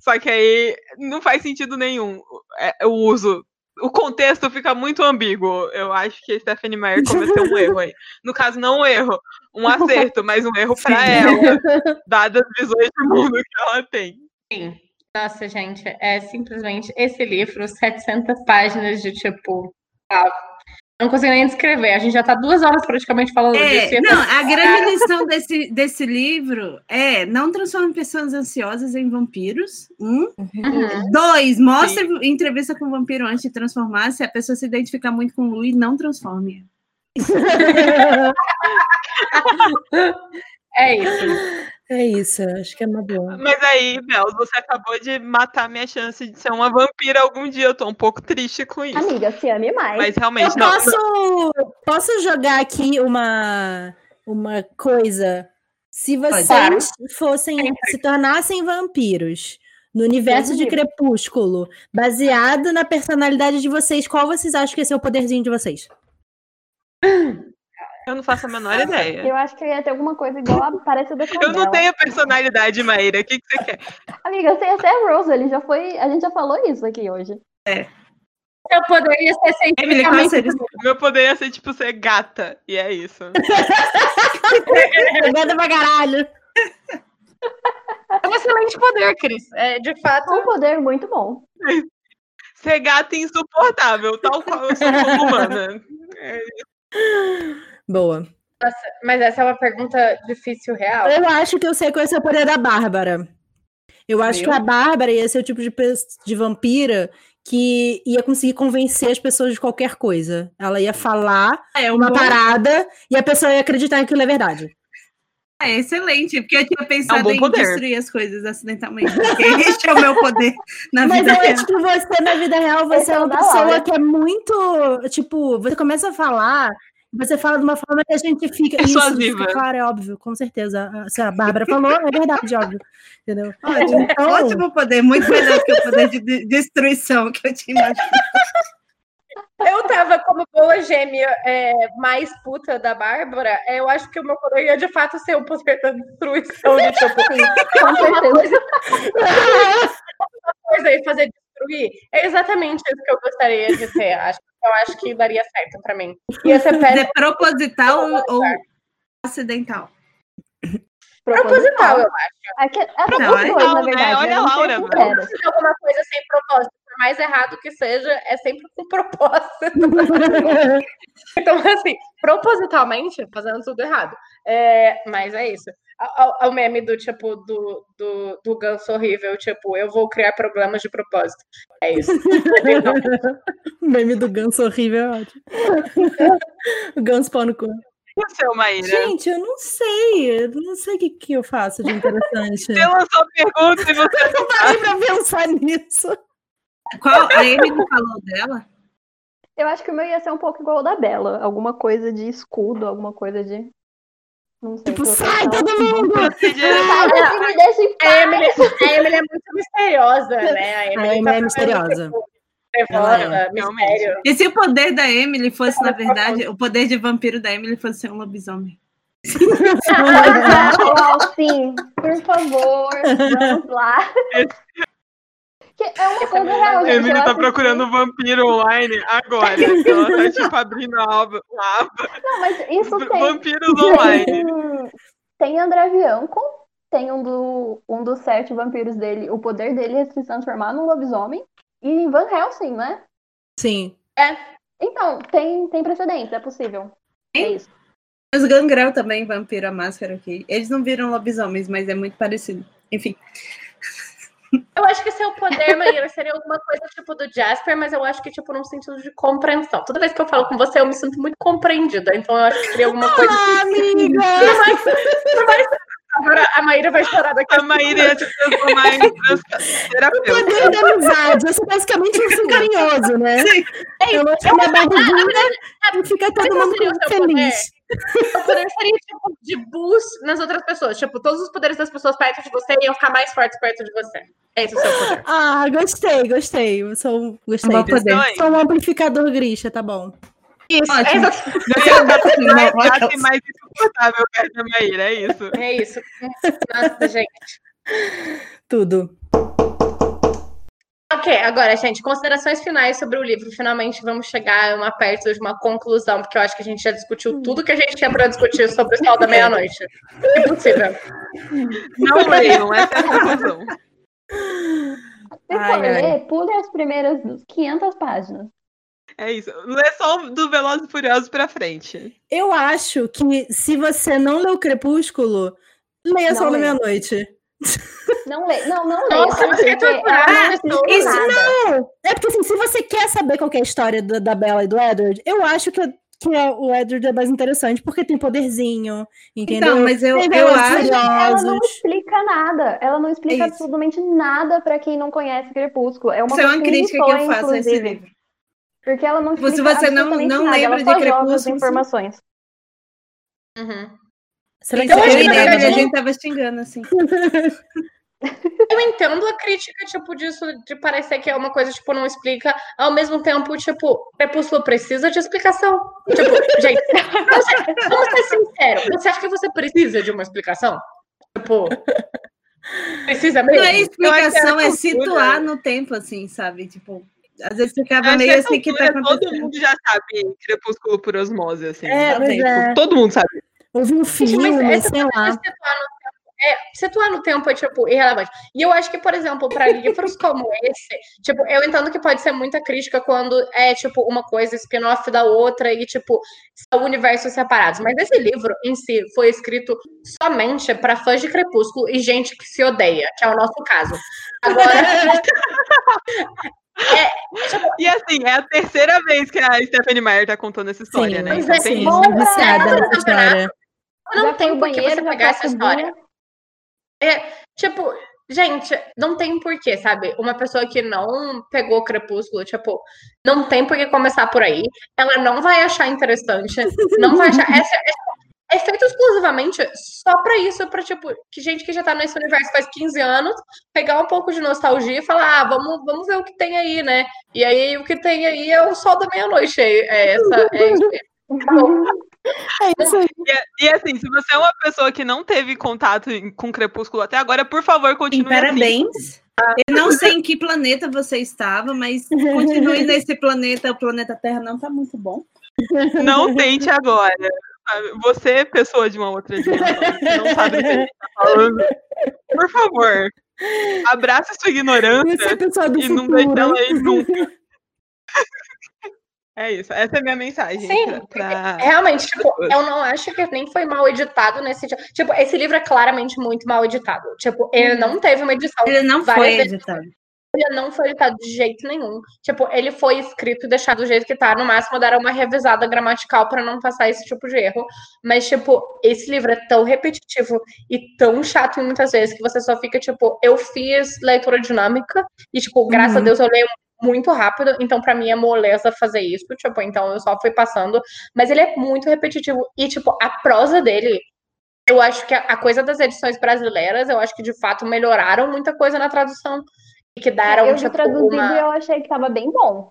Só que aí não faz sentido nenhum é, o uso. O contexto fica muito ambíguo. Eu acho que a Stephanie Meyer cometeu um erro aí. No caso, não um erro, um acerto, mas um erro pra ela, dadas as visões de mundo que ela tem. Nossa, gente, é simplesmente esse livro, 700 páginas de tipo. ah, não consigo nem descrever. A gente já tá duas horas praticamente falando disso. É, e não, a grande lição desse, desse livro é não transforme pessoas ansiosas em vampiros. Um. Uhum. Dois, mostre entrevista com o vampiro antes de transformar. Se a pessoa se identificar muito com o Louis, não transforme. É isso. É isso, acho que é uma boa. Mas aí, Bel, você acabou de matar minha chance de ser uma vampira algum dia. Eu tô um pouco triste com isso. Amiga, se ame mais. Mas Eu realmente, não. posso, posso jogar aqui uma, uma coisa? Se vocês fossem, se tornassem vampiros no universo de me Crepúsculo, baseado na personalidade de vocês, qual vocês acham que ia ser o poderzinho de vocês? Eu não faço a menor ideia. Eu acho que ia ter alguma coisa igual a parecida com a Eu não dela. tenho personalidade, Maíra. O que, que você quer? Amiga, você ia ser a Rose, ele já foi. A gente já falou isso aqui hoje. Seu poder ia ser cientificamente? Meu poder ia ser, tipo, ser gata. E é isso. Jogada pra caralho. É um excelente poder, Cris. É, de fato, Um poder muito bom. Ser gata e insuportável, tal qual eu sou como humana. É, Boa. mas essa é uma pergunta difícil real. Eu acho que eu sei qual é o poder da Bárbara. Eu acho Meu? que a Bárbara ia ser o tipo de, de vampira que ia conseguir convencer as pessoas de qualquer coisa. Ela ia falar É um uma bom- parada e a pessoa ia acreditar que aquilo é verdade. É excelente, porque eu tinha pensado bom em poder. destruir as coisas acidentalmente. Porque este é o meu poder na Mas vida eu real. acho que você, na vida real, você Esse é é uma pessoa que é muito. Tipo, você começa a falar, você fala de uma forma que a gente fica. Isso, Persuasiva. fica claro, é óbvio, com certeza. Se a Bárbara falou, é verdade, óbvio. Entendeu? Ótimo, Então- ótimo poder, muito melhor que o poder de de- destruição que eu tinha imaginado. Eu tava como boa gêmea é, mais puta da Bárbara, é, eu acho que o meu poder ia de fato ser o poder da destruição de tipo, com certeza. coisa e fazer destruir. É exatamente isso que eu gostaria de ter. Acho, eu acho que daria certo pra mim. Ia ser péssimo É proposital ou acidental? proposital, eu acho. É que, é Não, duas é na legal, né? verdade. Olha eu a vou ser Laura, sincera. Se alguma coisa sem propósito, mais errado que seja, é sempre com propósito. Então, assim, propositalmente, fazendo tudo errado. É, mas é isso. O, meme do tipo do, do, do ganso horrível, tipo, eu vou criar problemas de propósito. É isso. o meme do ganso horrível é ótimo. o ganso pau no cu. O seu, Maíra? Gente, eu não sei. Eu não sei o que, que eu faço de interessante. Você lançou pergunta e você não parei pra pensar nisso. Qual? A Emily falou dela? Eu acho que o meu ia ser um pouco igual ao da Bela. Alguma coisa de escudo, alguma coisa de. Não sei. Tipo, sai todo mundo! Me deixa em A paz. Emily, a Emily é muito misteriosa, né? A Emily, A Emily tá é misteriosa. tipo, Trevosa, é. E se o poder da Emily fosse, na verdade, o poder de vampiro da Emily fosse ser um lobisomem? Ah, sim, por favor, vamos lá. Que é uma coisa real, A gente. Emily eu tá procurando um vampiro online agora. Ela tá, tipo, abrindo a aba. a. Não, mas isso tem. Vampiros online. Tem, André Bianco, tem um, do, um dos sete vampiros dele. O poder dele é se transformar num lobisomem. E em Van Helsing, né? Sim. Então, tem, tem precedentes, é possível. É Tem? isso. Os Gangrel também, vampiro a máscara aqui. Eles não viram lobisomens, mas é muito parecido. Enfim. Eu acho que seu poder, Maíra, seria alguma coisa tipo do Jasper, mas eu acho que, tipo, num sentido de compreensão. Toda vez que eu falo com você, eu me sinto muito compreendida. Então eu acho que seria alguma coisa. Ah, amiga! Por mais- por mais- Agora a Maíra vai chorar daqui A Maíra ia te transformar em terapeuta. Poder da amizade. Eu sou basicamente um carinhoso, né? Sim. Eu vou chamar a barriguinha e fica todo mundo o feliz. O poder seria tipo de boost nas outras pessoas. Tipo, todos os poderes das pessoas perto de você iam ficar mais fortes perto de você. É esse o seu poder. Ah, gostei, gostei. Eu sou, um- gostei. Bom poder. Sou um amplificador Grisha, tá bom. Isso, Ótimo. é exatamente Você é mais mais insuportável perto da Maíra, é isso. é isso. Nossa, gente. Tudo. Ok, agora, gente, considerações finais sobre o livro. Finalmente vamos chegar a uma perto de uma conclusão, porque eu acho que a gente já discutiu tudo que a gente tinha para discutir sobre o Sol da Meia-Noite. Impossível. Não leiam, essa é a conclusão. Se for ler, pule as primeiras 500 páginas. É isso. Lê só o do Velozes e Furiosos pra frente. Eu acho que se você não leu Crepúsculo, leia Não Sol da. Meia-Noite. Não lê, não, não leia, Nossa, você não as explica pessoas. nada. Não! É porque assim, se você quer saber qual que é a história da, da Bella e do Edward, eu acho que, que é- o Edward é mais interessante, porque tem poderzinho, entendeu? Então, mas eu, Tem eu acho. Ela não explica nada. Ela não explica Isso. absolutamente nada pra quem não conhece Crepúsculo. É uma Isso é uma crítica que eu faço a esse inclusive, livro. Porque ela não explica Se você não- não lembra ela de Crepúsculo, informações. Uhum. Será que Então, Eu acho que, a gente tava xingando, assim. Eu entendo a crítica, tipo, disso, de parecer que é uma coisa, tipo, não explica, ao mesmo tempo, tipo, Crepúsculo precisa de explicação. Tipo, gente, vamos ser, vamos ser sinceros, você acha que você precisa de uma explicação? Tipo, precisa mesmo? Não é Eu explicação, é situar no tempo, assim, sabe? Tipo, Às vezes ficava meio assim que tá altura todo acontecendo. mundo já sabe Crepúsculo por osmose, assim. É, sabe? Tipo, é. Todo mundo sabe. Houve um Gente, filme, mas essa sei coisa lá. de situar no tempo, é, situar no tempo é, tipo, irrelevante. E eu acho que, por exemplo, para livros como esse, tipo, eu entendo que pode ser muita crítica quando é, tipo, uma coisa spin-off da outra e, tipo, são universos separados. Mas esse livro, em si, foi escrito somente para fãs de Crepúsculo e gente que se odeia, que é o nosso caso. Agora, E assim, é a terceira vez que a Stephanie Meyer tá contando essa história, Sim, né? Pois Então é, tem viciada nessa história. Não já tem por que você pegar essa história. É, tipo, gente, não tem porquê, sabe? Uma pessoa que não pegou Crepúsculo, tipo, não tem por que começar por aí. Ela não vai achar interessante, não vai achar. Essa, essa- é feito exclusivamente só pra isso, pra, tipo, que gente que já tá nesse universo faz 15 anos, pegar um pouco de nostalgia e falar, ah, vamos, vamos ver o que tem aí, né? E aí o que tem aí é o sol da meia-noite. É, é essa, é. É isso aí. E, e assim, se você é uma pessoa que não teve contato com Crepúsculo até agora, por favor, continue assim. parabéns. Eu não sei em que planeta você estava, mas continue nesse planeta. O planeta Terra não tá muito bom. Não tente agora. Você, pessoa de uma outra dimensão, não sabe o que a gente tá falando, por favor, abraça sua ignorância é e não deixe ela aí nunca. É isso, essa é a minha mensagem. Sim, pra- pra- Realmente, tipo, eu não acho que nem foi mal editado nesse. Tipo, esse livro é claramente muito mal editado. Tipo, ele não teve uma edição. Ele não foi vezes. editado. Ele não foi editado de jeito nenhum. Tipo, ele foi escrito e deixado do jeito que tá. No máximo, dar uma revisada gramatical pra não passar esse tipo de erro. Mas, tipo, esse livro é tão repetitivo e tão chato muitas vezes que você só fica, tipo, eu fiz leitura dinâmica e, tipo, graças a Uhum. Deus eu leio muito rápido, então pra mim é moleza fazer isso, tipo, então eu só fui passando, mas ele é muito repetitivo e tipo, a prosa dele, eu acho que a, a coisa das edições brasileiras, eu acho que de fato melhoraram muita coisa na tradução e que deram eu tipo traduzido uma e eu achei que tava bem bom.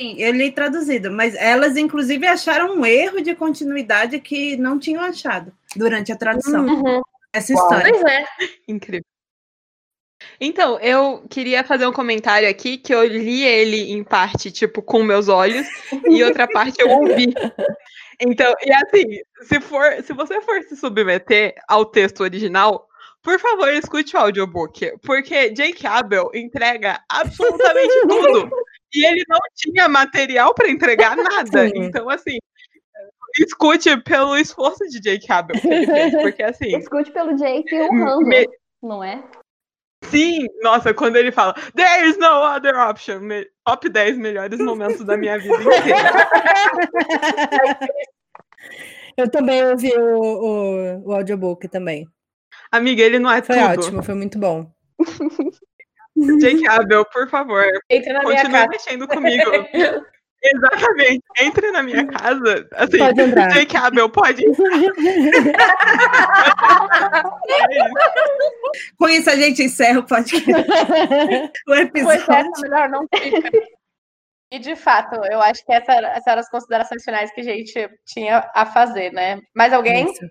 Sim, eu li traduzido, mas elas, inclusive, acharam um erro de continuidade que não tinham achado durante a tradução. Uhum. Essa história. Pois é. Incrível. Então, eu queria fazer um comentário aqui que eu li ele em parte, tipo, com meus olhos, e outra parte eu ouvi. Então, e assim, se for, se você for se submeter ao texto original, por favor, escute o audiobook, porque Jake Abel entrega absolutamente tudo. E ele não tinha material para entregar nada. Sim. Então, assim, escute pelo esforço de Jake Abel que ele fez, porque assim, Escute pelo Jake honrando, me- não é? Sim, nossa, quando ele fala There is no other option, me- top 10 melhores momentos da minha vida inteira. Eu também ouvi o, o, o audiobook também. Amiga, ele não é Foi tudo. ótimo, foi muito bom. Jake Abel, por favor, Entre na minha continue casa. mexendo comigo. Exatamente. Entre na minha casa. Assim, Pode entrar. Jake Abel, pode. É. Com isso, a gente encerra o podcast. O Pois episódio. é, melhor não fica. E de fato, eu acho que essa, essas eram as considerações finais que a gente tinha a fazer, né? Mais alguém? Isso.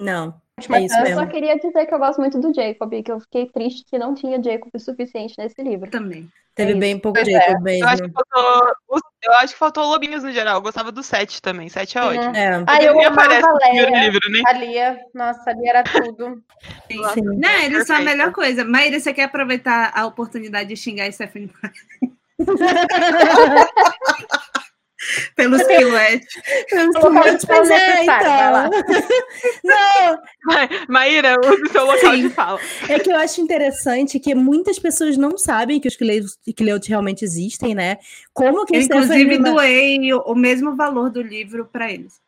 Não, é isso? Eu só mesmo. queria dizer que eu gosto muito do Jacob, que eu fiquei triste que não tinha Jacob o suficiente nesse livro. Também. Teve isso. bem pouco Pois é. Jacob Eu acho, que mesmo. faltou, eu acho que faltou lobinhos no geral. Eu gostava do 7 também. 7 é Uhum. ótimo. É, Ah, eu aparece a no primeiro livro, né? a Lia. Nossa, a Lia era tudo. Sim. Sim. Não, eles são a melhor coisa. Maíra, você quer aproveitar a oportunidade de xingar a Stephanie Meyer pelos piletes? Que for Pois é, então. Não, Maíra, o seu local Sim. de fala. É que eu acho interessante que muitas pessoas não sabem que os Cleutes realmente existem, né? Como que Stephanie inclusive, Ma- doei o mesmo valor do livro para eles.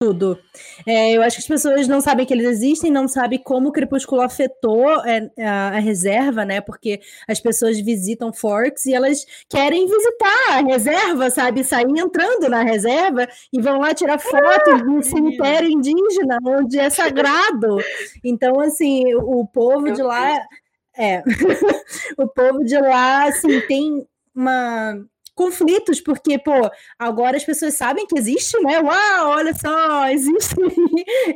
Tudo. É, eu acho que as pessoas não sabem que eles existem, não sabem como o Crepúsculo afetou é, a, a reserva, né? Porque as pessoas visitam Forks e elas querem visitar a reserva, sabe? Sair entrando na reserva e vão lá tirar foto de um cemitério indígena, onde é sagrado. Então, assim, o povo de lá. É. o povo de lá, assim, tem uma conflitos, porque, pô, agora as pessoas sabem que existe, né? Uau, olha só, existe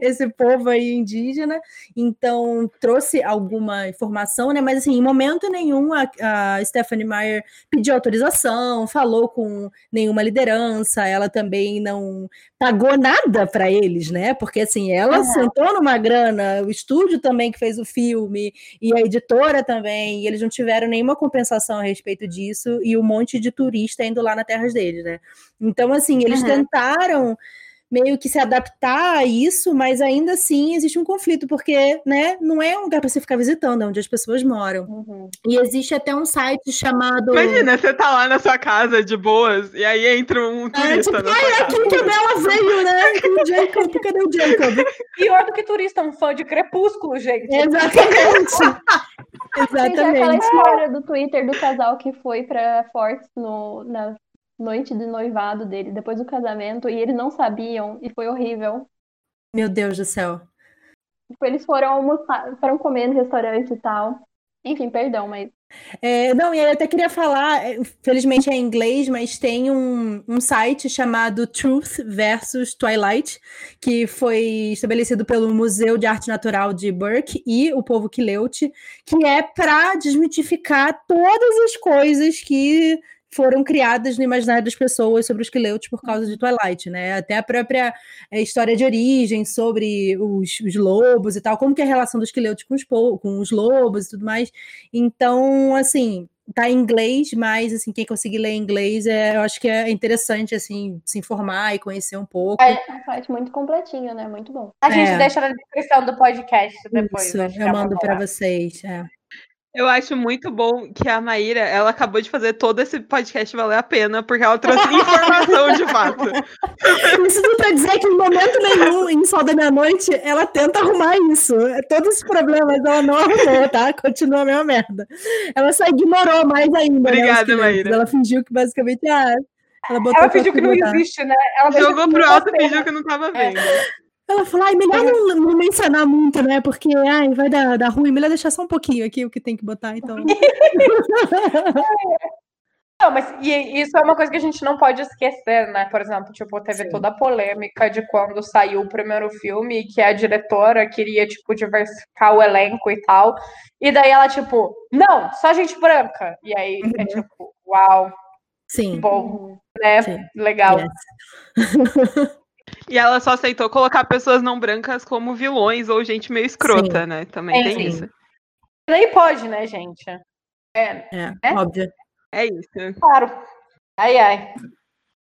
esse povo aí indígena. Então, trouxe alguma informação, né? Mas, assim, em momento nenhum a, a Stephanie Meyer pediu autorização, falou com nenhuma liderança, ela também não pagou nada para eles, né? Porque, assim, ela uhum. sentou numa grana, o estúdio também que fez o filme, e a editora também, e eles não tiveram nenhuma compensação a respeito disso, e um monte de turista indo lá na terras deles, né? Então, assim, eles uhum. tentaram meio que se adaptar a isso, mas ainda assim existe um conflito, porque né, não é um lugar para você ficar visitando, é onde as pessoas moram. Uhum. E existe até um site chamado. Imagina, você tá lá na sua casa de boas, e aí entra um turista. É, tipo, ai, aqui que a Bela veio, né? O Jacob, cadê o Jacob? Pior do que turista, um fã de crepúsculo, gente. Exatamente. Exatamente. Tem aquela história do Twitter do casal que foi pra Forks no, na noite de noivado dele, depois do casamento, e eles não sabiam, e foi horrível. Meu Deus do céu. Tipo, eles foram almoçar, foram comer no restaurante e tal. Enfim, perdão, mas. É, não, e eu até queria falar, é, felizmente é em inglês, mas tem um, um site chamado Truth versus Twilight, que foi estabelecido pelo Museu de Arte Natural de Burke e o povo Quileute, que é para desmitificar todas as coisas que foram criadas no imaginário das pessoas sobre os Quileutes por causa de Twilight, né? Até a própria é, história de origem sobre os, os, lobos e tal, como que é a relação dos Quileutes com os, com os lobos e tudo mais. Então, assim, tá em inglês, mas assim, quem conseguir ler inglês, é, eu acho que é interessante assim se informar e conhecer um pouco. É, é um site muito completinho, né? Muito bom. A gente é. deixa na descrição do podcast depois. Isso, eu mando para vocês. É. Eu acho muito bom que a Maíra, ela acabou de fazer todo esse podcast valer a pena, porque ela trouxe informação de fato. Isso não pra dizer que em momento nenhum, em Sol da Meia-Noite, ela tenta arrumar isso. Todos os problemas ela não arrumou, tá? Continua a mesma merda. Ela só ignorou mais ainda. Né, Obrigada, né, Maíra. Ela fingiu que basicamente, ah, ela, ela fingiu que não existe, né? Ela jogou pro alto e fingiu que não tava vendo. É. Ela falou, ai, melhor não, não, mencionar muito, né? Porque ai, vai dar, dar ruim, melhor deixar só um pouquinho aqui o que tem que botar, então. Não, mas e, isso é uma coisa que a gente não pode esquecer, né? Por exemplo, tipo, teve Sim. toda a polêmica de quando saiu o primeiro filme, que a diretora queria, tipo, diversificar o elenco e tal. E daí ela, tipo, não, só gente branca. E aí é uhum. é tipo, uau. Sim. Bom, né? Sim. Legal. Yes. E ela só aceitou colocar pessoas não brancas como vilões ou gente meio escrota, sim. né? Também é, tem sim. isso. Nem pode, né, gente? É, é, é, óbvio. É isso. Claro. Ai, ai.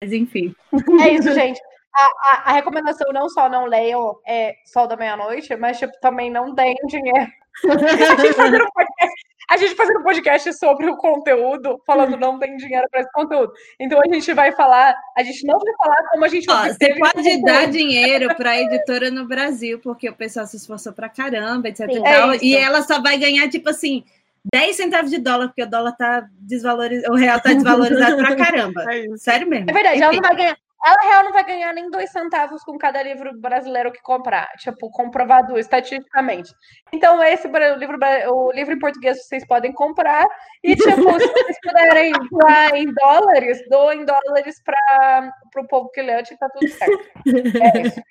Mas enfim. É isso, gente. A, a, a recomendação não só não leiam é, Sol da Meia-Noite, mas tipo, também não deem dinheiro. a, gente fazendo um podcast, a gente fazendo podcast sobre o conteúdo, falando não tem dinheiro para esse conteúdo. Então a gente vai falar, a gente não vai falar como a gente Ó, Você pode dar dinheiro para a editora no Brasil, porque o pessoal se esforçou para caramba, etc. Sim, e, tal, é e ela só vai ganhar, tipo assim, 10 centavos de dólar, porque o dólar tá desvalorizado, o real tá desvalorizado pra caramba. É Sério mesmo. É verdade, Enfim. ela não vai ganhar. Ela real não vai ganhar nem dois centavos com cada livro brasileiro que comprar, tipo, comprovado estatisticamente. Então, esse livro, o livro em português vocês podem comprar. E, tipo, se vocês puderem doar em dólares, doem dólares para o povo que lê, tá tudo certo. É isso.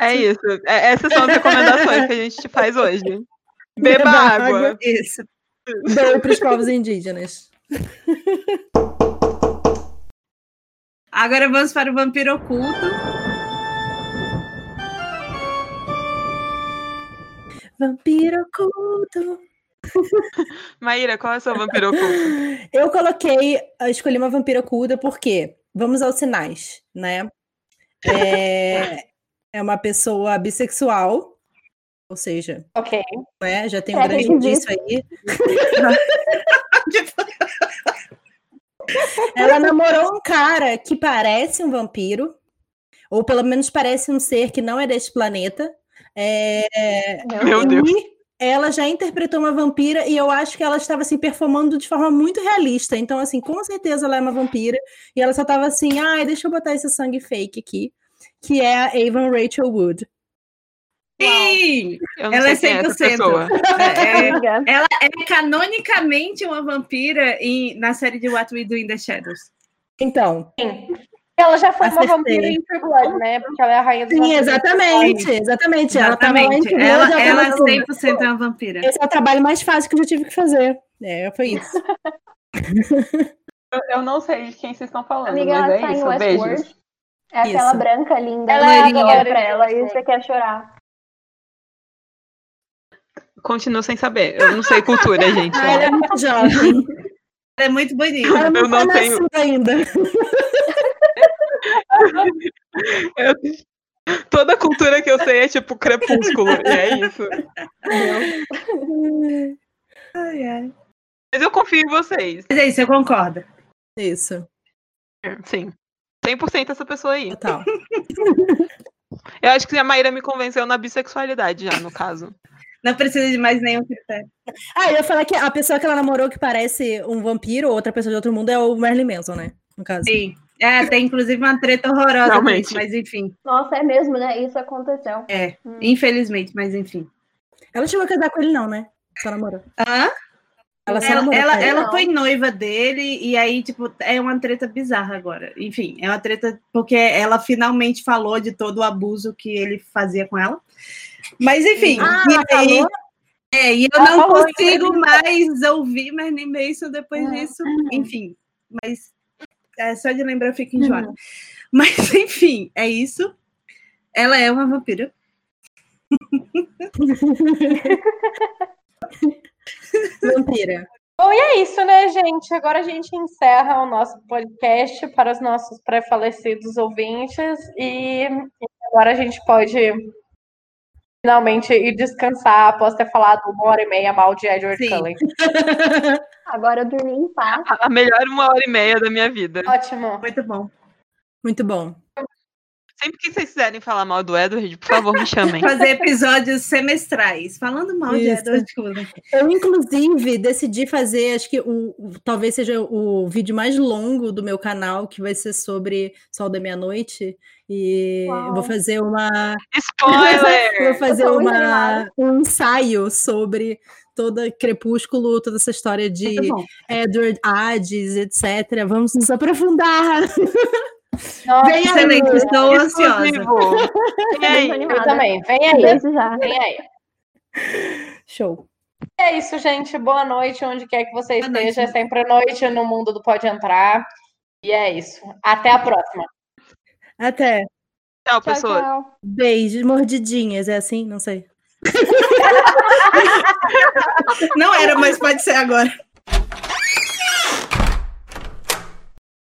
É isso. É, essas são as recomendações que a gente faz hoje. Beba, Beba água. água. Isso. Doe para os povos indígenas. Agora vamos para o vampiro oculto. Vampiro oculto. Maíra, qual é o seu vampiro oculto? Eu coloquei, escolhi uma vampira oculta porque vamos aos sinais, né? É, é uma pessoa bissexual, ou seja, ok, é, já tem um é, grande indício aí. Ela namorou um cara que parece um vampiro, ou pelo menos parece um ser que não é deste planeta. É... Meu Deus. ela já interpretou uma vampira e eu acho que ela estava assim performando de forma muito realista. Então, assim, com certeza ela é uma vampira. E ela só estava assim, ai, deixa eu botar esse sangue fake aqui, que é a Avon Rachel Wood. Sim! Ela é 100%. É, é, ela é canonicamente uma vampira em, na série de What We Do in the Shadows. Então. Sim. Ela já foi Acertei. uma vampira em True Blood, né? Porque ela é a rainha dos Sim, exatamente, exatamente. Ela Exatamente. True Ela, ela tava- 100% é uma vampira. Esse é o trabalho mais fácil que eu já tive que fazer. É, foi isso. Eu, eu não sei de quem vocês estão falando, Amiga, mas ela é tá em isso. Beijos. É aquela Isso. branca linda. Ela é a pra ela e você quer chorar. Continuo sem saber. Eu não sei cultura, gente. Ah, ela é muito jovem. Ela é muito bonita. Ela não Eu não tenho- ainda. Eu- Toda a cultura que eu sei é tipo crepúsculo. e é isso. Ai, ai. Mas eu confio em vocês. Mas é isso, eu concordo. Isso, Sim. 100% essa pessoa aí. total. Eu acho que a Maíra me convenceu na bissexualidade já, no caso. Não precisa de mais nenhum critério. Ah, eu ia falar que a pessoa que ela namorou que parece um vampiro ou outra pessoa de outro mundo é o Marilyn Manson, né? No caso. Sim. É, tem inclusive uma treta horrorosa Realmente. mas enfim. Nossa, é mesmo, né? Isso aconteceu. É, Hum. infelizmente, mas enfim. Ela chegou a casar com ele, não, né? Só namorou. Hã? Ela Ela, namorou. ela, ela Não. foi noiva dele e aí, tipo, é uma treta bizarra agora. Enfim, é uma treta porque ela finalmente falou de todo o abuso que ele fazia com ela. Mas enfim, Ah, e aí, falou? é, e eu Ela não consigo mais ouvir Marilyn Manson depois Ah. disso. Enfim, mas é, só de lembrar eu fico enjoada. Mas enfim, é isso. Ela é uma vampira. Vampira. É isso, né, gente? Agora a gente encerra o nosso podcast para os nossos pré-falecidos ouvintes e agora a gente pode finalmente ir descansar após ter falado uma hora e meia mal de Edward Sim. Cullen. Agora eu dormi em paz. A melhor uma hora e meia da minha vida. Ótimo. Muito bom. Muito bom. Sempre que vocês quiserem falar mal do Edward, por favor, me chamem. Fazer episódios semestrais, falando mal de Isso. Edward Cullen. Eu, inclusive, decidi fazer, acho que o, o- talvez seja o vídeo mais longo do meu canal, que vai ser sobre Sol da Meia-Noite. E vou fazer uma. Spoiler! Vou fazer uma, um ensaio sobre toda Crepúsculo, toda essa história de. Edward Hades, etc. Vamos nos aprofundar. Nossa, Vem aí. Excelente, estou ansiosa. Aí? Eu também. Vem aí. Já. Vem aí. Show. É isso, gente. Boa noite, onde quer que você Boa noite. esteja. É sempre noite no mundo do Pode Entrar. E é isso. Até a próxima. Até. Tchau, tchau. Beijos, mordidinhas, é assim? Não sei. Não era, mas pode ser agora.